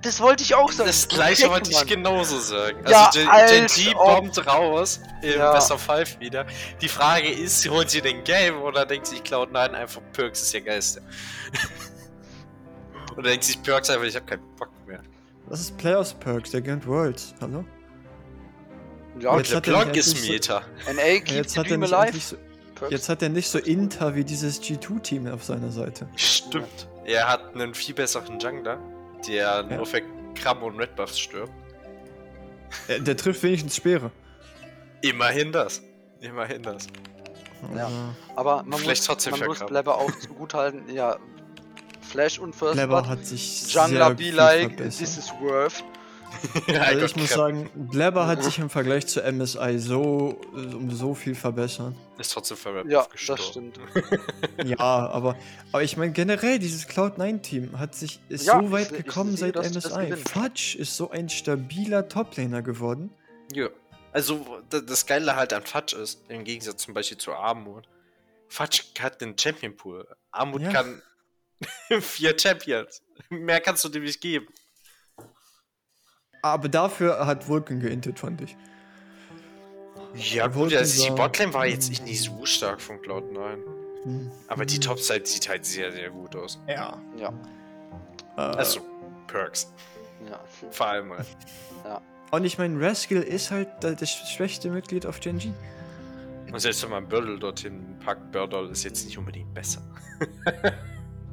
Das wollte ich auch sagen. Das gleiche wollte ich genauso sagen. Ja, also Gen- als Genji bombt raus im Ja. Best of Five wieder. Die Frage ist, holt sie den Game oder denkt sich Cloud9 einfach, Perks ist der Geiste. <laughs> oder denkt sich Perks einfach, ich hab keinen Bock mehr. Das ist Playoffs Perks, der gönnt Worlds. Hallo? Ja, Jetzt der hat er Block nicht ist endlich so- Meta. NA keep Jetzt hat, er dream nicht alive. so, jetzt hat er nicht so Inter wie dieses G2-Team auf seiner Seite. Stimmt. Er hat einen viel besseren Jungler, der Ja. nur für Kram und Red Buffs stirbt. Äh, Der trifft wenigstens Speere. Immerhin das. Immerhin das. Ja. Aber man Vielleicht muss, trotzdem man muss. Blabber auch <laughs> zugutehalten. Ja, Flash und First Blabber Blood, hat sich Jungler sehr be viel like, verbessert. this is worth. <laughs> Also ich muss sagen, Blabber hat sich im Vergleich zu MSI so um so viel verbessert. Ist trotzdem Red Ja, das stimmt. <laughs> Ja, aber, aber ich meine generell, dieses Cloud9-Team hat sich ist Ja, so weit ich- ich gekommen sehe, seit MSI. Fudge ist so ein stabiler Toplaner geworden. Ja. Also, da- das Geile halt an Fudge ist, im Gegensatz zum Beispiel zu Armut. Fudge hat den Champion Pool. Armut Ja. kann <laughs> vier Champions. Mehr kannst du dem nicht geben. Aber dafür hat Vulcan geintet, fand ich. Ja, gut, gut, also die Botlane war jetzt nicht so stark von Cloud9. Hm. Aber die Topside sieht halt sehr, sehr gut aus. Ja. Ja, Äh, Also, Perks. ja. Vor allem halt. und ich meine, Rascal ist halt da- das schwächste Mitglied auf Gen G. Und selbst wenn man Birdle dorthin packt, Birdle ist jetzt nicht unbedingt besser. <laughs>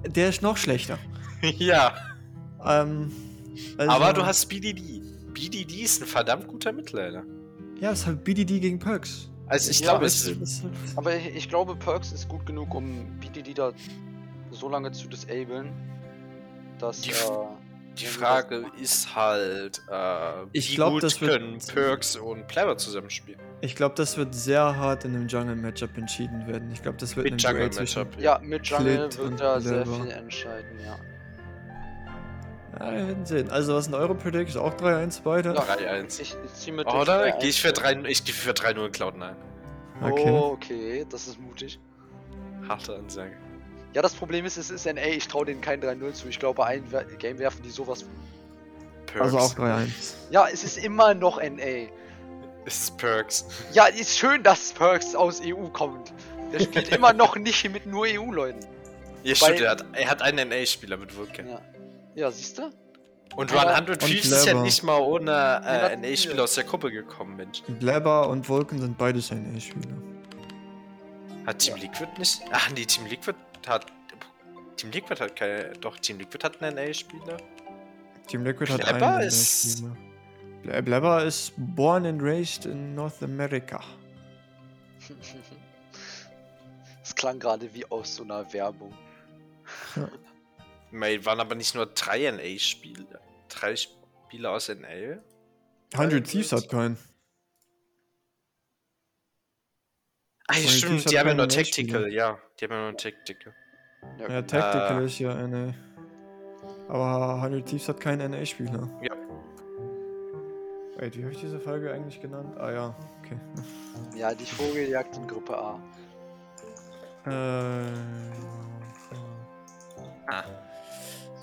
Der ist noch schlechter. <laughs> ja. Ähm, also- Aber du hast BDD. BDD ist ein verdammt guter Mitleider. Ja, es ist halt BDD gegen Perks. Also ich Ja, glaube, es ist. Aber ich, ich glaube, Perks ist gut genug, um BDD da so lange zu disablen, dass Die äh, Die Frage ist halt, äh, Ich wie glaub, gut das wird- können Perks und Plebber zusammenspielen. Ich glaube, das wird sehr hart in einem Jungle-Matchup entschieden werden. Ich glaube, das wird Mit Jungle-Matchup. zwischen- Ja, mit Jungle Klit wird da sehr viel entscheiden, ja. Ja, wir werden sehen. Also, was sind eure Predictions? Auch 3-1 beide? Ja. 3-1. Ich, ich zieh mit Oder? Gehe ich für 3-1. 3 ich geh für 3-0 in Cloud 9. Okay. Oh, okay, das ist mutig. Harte Ansage. Ja, das Problem ist, es ist NA, ich traue denen kein 3-0 zu. Ich glaube, ein Game werfen die sowas. Perks. Also auch 3-1. Ja, es ist immer noch NA. Es ist Perks. Ja, ist schön, dass Perks aus EU kommt. Der spielt <laughs> immer noch nicht mit nur EU-Leuten. Ja, Bei- stimmt, er hat, er hat einen NA-Spieler mit Vulcan. Ja, ja siehst du? Und 150 Und ist ja nicht mal ohne Ja, äh. NA-Spieler aus der Gruppe gekommen, Mensch. Blabber und Vulcan sind beide seine Spieler. Hat Team Liquid nicht? Ach nee, Team Liquid hat. Team Liquid hat keine. Doch, Team Liquid hat einen NA-Spieler. Team Liquid hat Blabber einen ist- Spieler. Bla- Blabber ist born and raised in North America. <laughs> Das klang gerade wie aus so einer Werbung. Mate, <laughs> waren aber nicht nur drei NA-Spieler. Drei Spieler aus NA? 100 Thieves hat keinen. Ah, ja, stimmt, die haben ja nur Tactical, ja. Die haben ja nur Tactical. Ja, gut. Tactical Äh. ist ja eine. Aber 100 Thieves hat keinen NA-Spieler. Ja. Wait, wie habe ich diese Folge eigentlich genannt? Ah ja, okay. Ja, die Vogeljagd in Gruppe A. Äh, ah.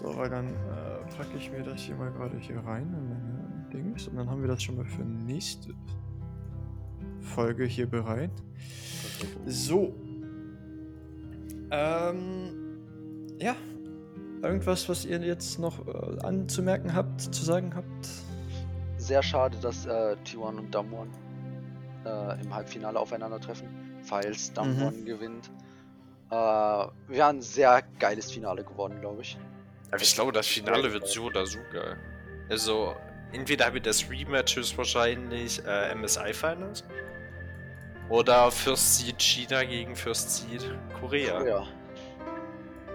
So, weil dann äh, packe ich mir das hier mal gerade hier rein in meine Dings und dann haben wir das schon mal für nächste Folge hier bereit. So. Ähm, ja. Irgendwas, was ihr jetzt noch äh, anzumerken habt, zu sagen habt? Sehr schade, dass äh, T1 und Damwon äh, im Halbfinale aufeinandertreffen, falls Damwon gewinnt. Äh, Wäre ein sehr geiles Finale geworden, glaube ich. Aber ich glaube, das Finale wird so oder so geil. Also, entweder wird das Rematch höchstwahrscheinlich äh, MSI Finals oder First Seed China gegen First Seed Korea. Ja.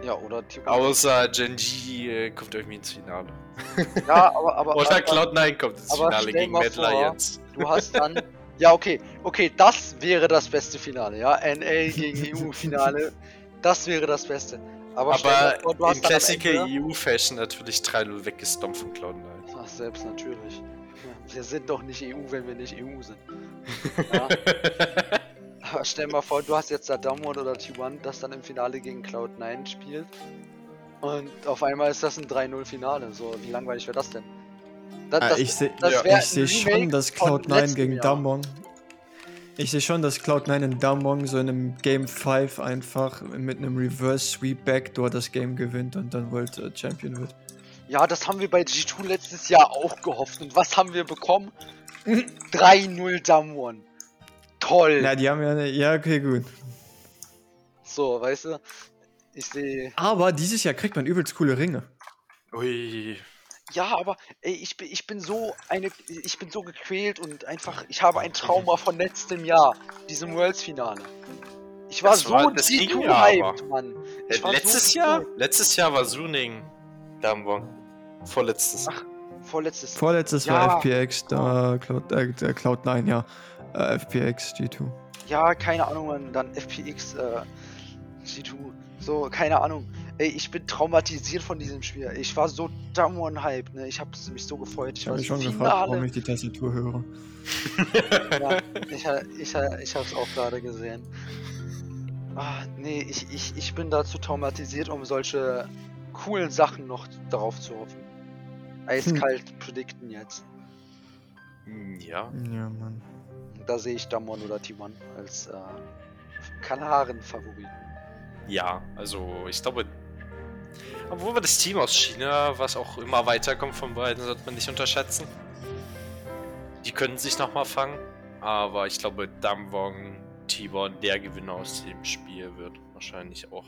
Ja, oder T1. Außer Genji äh, kommt irgendwie ins Finale. <laughs> Ja, aber, aber, Oder aber Cloud9 kommt ins Finale gegen Mad Lions. du hast dann. Ja, okay. Okay, das wäre das beste Finale, ja. NA gegen <laughs> EU-Finale. Das wäre das Beste. Aber, Aber vor, in Classical EU-Fashion natürlich 3-0 weggestompt von Cloud9. Ach, selbst natürlich. Wir sind doch nicht EU, wenn wir nicht EU sind. <laughs> Ja. Aber stell mal vor, du hast jetzt da Damwon oder T1, das dann im Finale gegen Cloud9 spielt. Und auf einmal ist das ein 3-0-Finale. So, wie langweilig wäre das denn? Das, Ah, das, ich sehe ja. seh schon, dass von Cloud9 letztem gegen. Damwon. Ich sehe schon, dass Cloud9 in Damwon so in einem Game 5 einfach mit einem Reverse Sweep Backdoor das Game gewinnt und dann World äh, Champion wird. Ja, das haben wir bei G2 letztes Jahr auch gehofft. Und was haben wir bekommen? 3-0 Damwon. Toll. Na, die haben ja eine. Ja, okay, gut. So, weißt du? Ich sehe. Aber dieses Jahr kriegt man übelst coole Ringe. Ui. Ja, aber ey, ich bin, ich bin so eine. Ich bin so gequält und einfach. Ich habe ein Trauma von letztem Jahr, diesem Worlds-Finale. Ich war Das so war- das ging G2 ja hyped, Mann. Ich Äh, letztes so Jahr? Letztes Jahr war Suning Damwon. Vorletztes. Ach, Vorletztes. Vorletztes Ja. war FPX, da Cloud, äh, der Cloud9, ja. Äh, FPX G2. Ja, keine Ahnung, Mann. Dann FPX, äh, G2. So, keine Ahnung. Ey, ich bin traumatisiert von diesem Spiel. Ich war so Damwon hyped, ne? Ich hab mich so gefreut. Ich habe mich schon Finale. gefragt, warum ich die Tastatur höre. Ja, ich, ich, ich hab's auch gerade gesehen. Ah, nee, ich, ich, ich bin dazu traumatisiert, um solche coolen Sachen noch darauf zu hoffen. Eiskalt predikten jetzt. Hm, Ja. Ja, Mann. Da sehe ich Damwon oder T1 als äh, klaren Favoriten. Ja, also ich glaube. Obwohl wir das Team aus China, was auch immer weiterkommt von beiden, sollte man nicht unterschätzen. Die können sich nochmal fangen, aber ich glaube, Damwon, T1, der Gewinner aus dem Spiel wird wahrscheinlich auch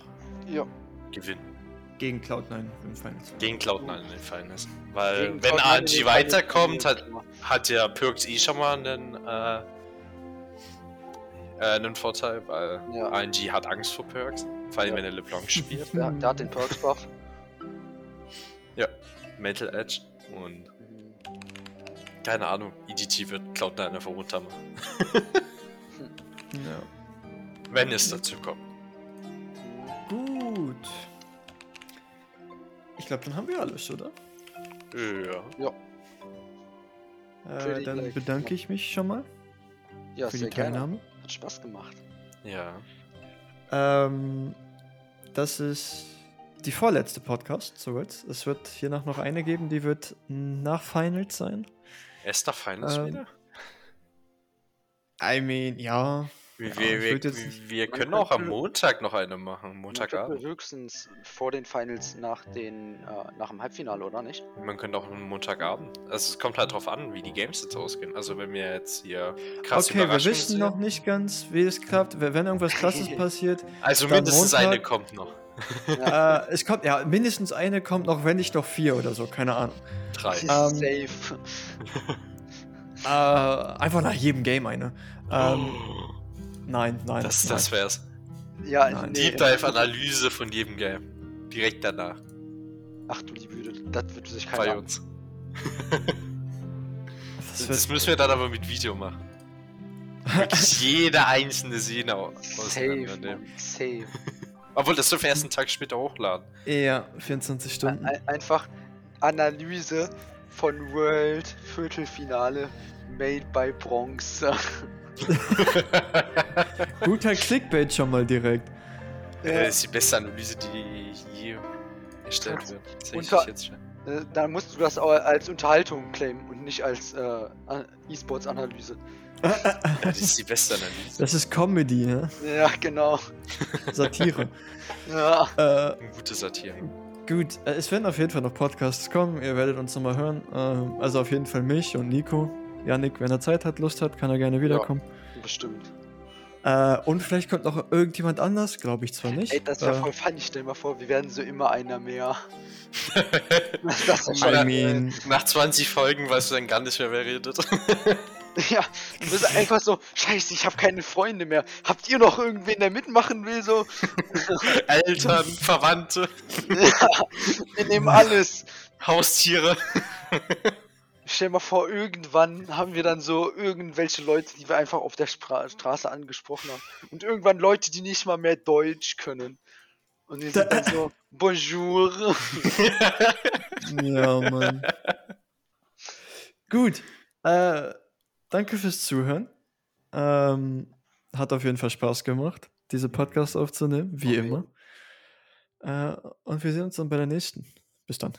Ja. gewinnen. Gegen Cloud9 im Finals. Gegen Cloud9 in den Finals. Weil, Gegen wenn Cloud9 in RNG den weiterkommt, Finals hat, hat ja Perks eh schon mal einen, äh, äh, einen Vorteil, weil Ja. RNG hat Angst vor Perks, vor allem Ja. wenn er LeBlanc spielt. <laughs> Der, der hat den Perks Buff. ja, Mental Edge und keine Ahnung, EDT wird Cloud9 einfach runter machen. <laughs> Ja. Wenn es dazu kommt. Gut. Ich glaube, dann haben wir alles, oder? Ja. Äh, Pretty dann like, bedanke ja. ich mich schon mal Ja, für sehr die gerne. Teilnahme. Hat Spaß gemacht. Ja. Ähm, das ist die vorletzte Podcast, so jetzt. Es wird hier noch noch eine geben, die wird nach Finals sein. Esther Finals Ähm, wieder? I mean, ja. Wir, ja, wir, wir, wir, können auch am Montag noch eine machen. Montagabend. höchstens vor den Finals nach den äh, nach dem Halbfinale, oder nicht? Man könnte auch am Montagabend. Also es kommt halt drauf an, wie die Games jetzt ausgehen. Also wenn wir jetzt hier krass Okay, wir wissen noch nicht ganz, wie es klappt. Wenn irgendwas krasses <laughs> passiert, Also mindestens Montag. eine kommt noch. <laughs> äh, es kommt, ja, mindestens eine kommt noch, wenn nicht doch vier oder so, keine Ahnung. Drei. Ähm, Safe. <laughs> Äh, einfach nach jedem Game eine. Ähm, <gasps> <sniffs> nein, nein. das, nein. das wär's. Ja, Nein. nee, Deep Dive Analyse von jedem Game. Direkt danach. Ach du liebe Güte, das wird sich Bei keiner. uns. Das Das müssen wir dann aber mit Video machen. Wirklich <laughs> jede einzelne Szene auseinandernehmen. Safe. Obwohl, das dürfen wir erst einen Tag später hochladen. ja, 24 Stunden. Ein, einfach Analyse von World Viertelfinale made by Bronx. <laughs> <laughs> Guter Clickbait schon mal direkt. Äh, Das ist die beste Analyse, die je erstellt wird. Das Unter- jetzt schon. Äh, Dann musst du das auch als Unterhaltung claimen und nicht als äh, An- E-Sports-Analyse. Ja, das ist die beste Analyse. Das ist Comedy, ne? Ja, genau. <laughs> Satire. Ja. äh, gute Satire. gut, äh, es werden auf jeden Fall noch Podcasts kommen. Ihr werdet uns nochmal hören. Ähm, also auf jeden Fall mich und Nico. Janik, wenn er Zeit hat, Lust hat, kann er gerne wiederkommen. Bestimmt. Äh, und vielleicht kommt noch irgendjemand anders, glaube ich zwar nicht. Ey, das wäre äh, voll funny. Stell dir mal vor, wir werden so immer einer mehr. <laughs> das ist I schon, mean, Nach 20 Folgen weißt du dann gar nicht mehr, wer redet. <laughs> Ja, du bist einfach so, scheiße, ich habe keine Freunde mehr. Habt ihr noch irgendwen, der mitmachen will? So, <laughs> Eltern, Verwandte, ja, wir nehmen alles. Haustiere. Stell dir mal vor, irgendwann haben wir dann so irgendwelche Leute, die wir einfach auf der Spra Straße angesprochen haben. Und irgendwann Leute, die nicht mal mehr Deutsch können. Und die sind dann so, <laughs> Bonjour. ja, Mann. Gut. Äh, danke fürs Zuhören. Ähm, hat auf jeden Fall Spaß gemacht, diese Podcast aufzunehmen, wie Okay. immer. Äh, und wir sehen uns dann bei der nächsten. Bis dann.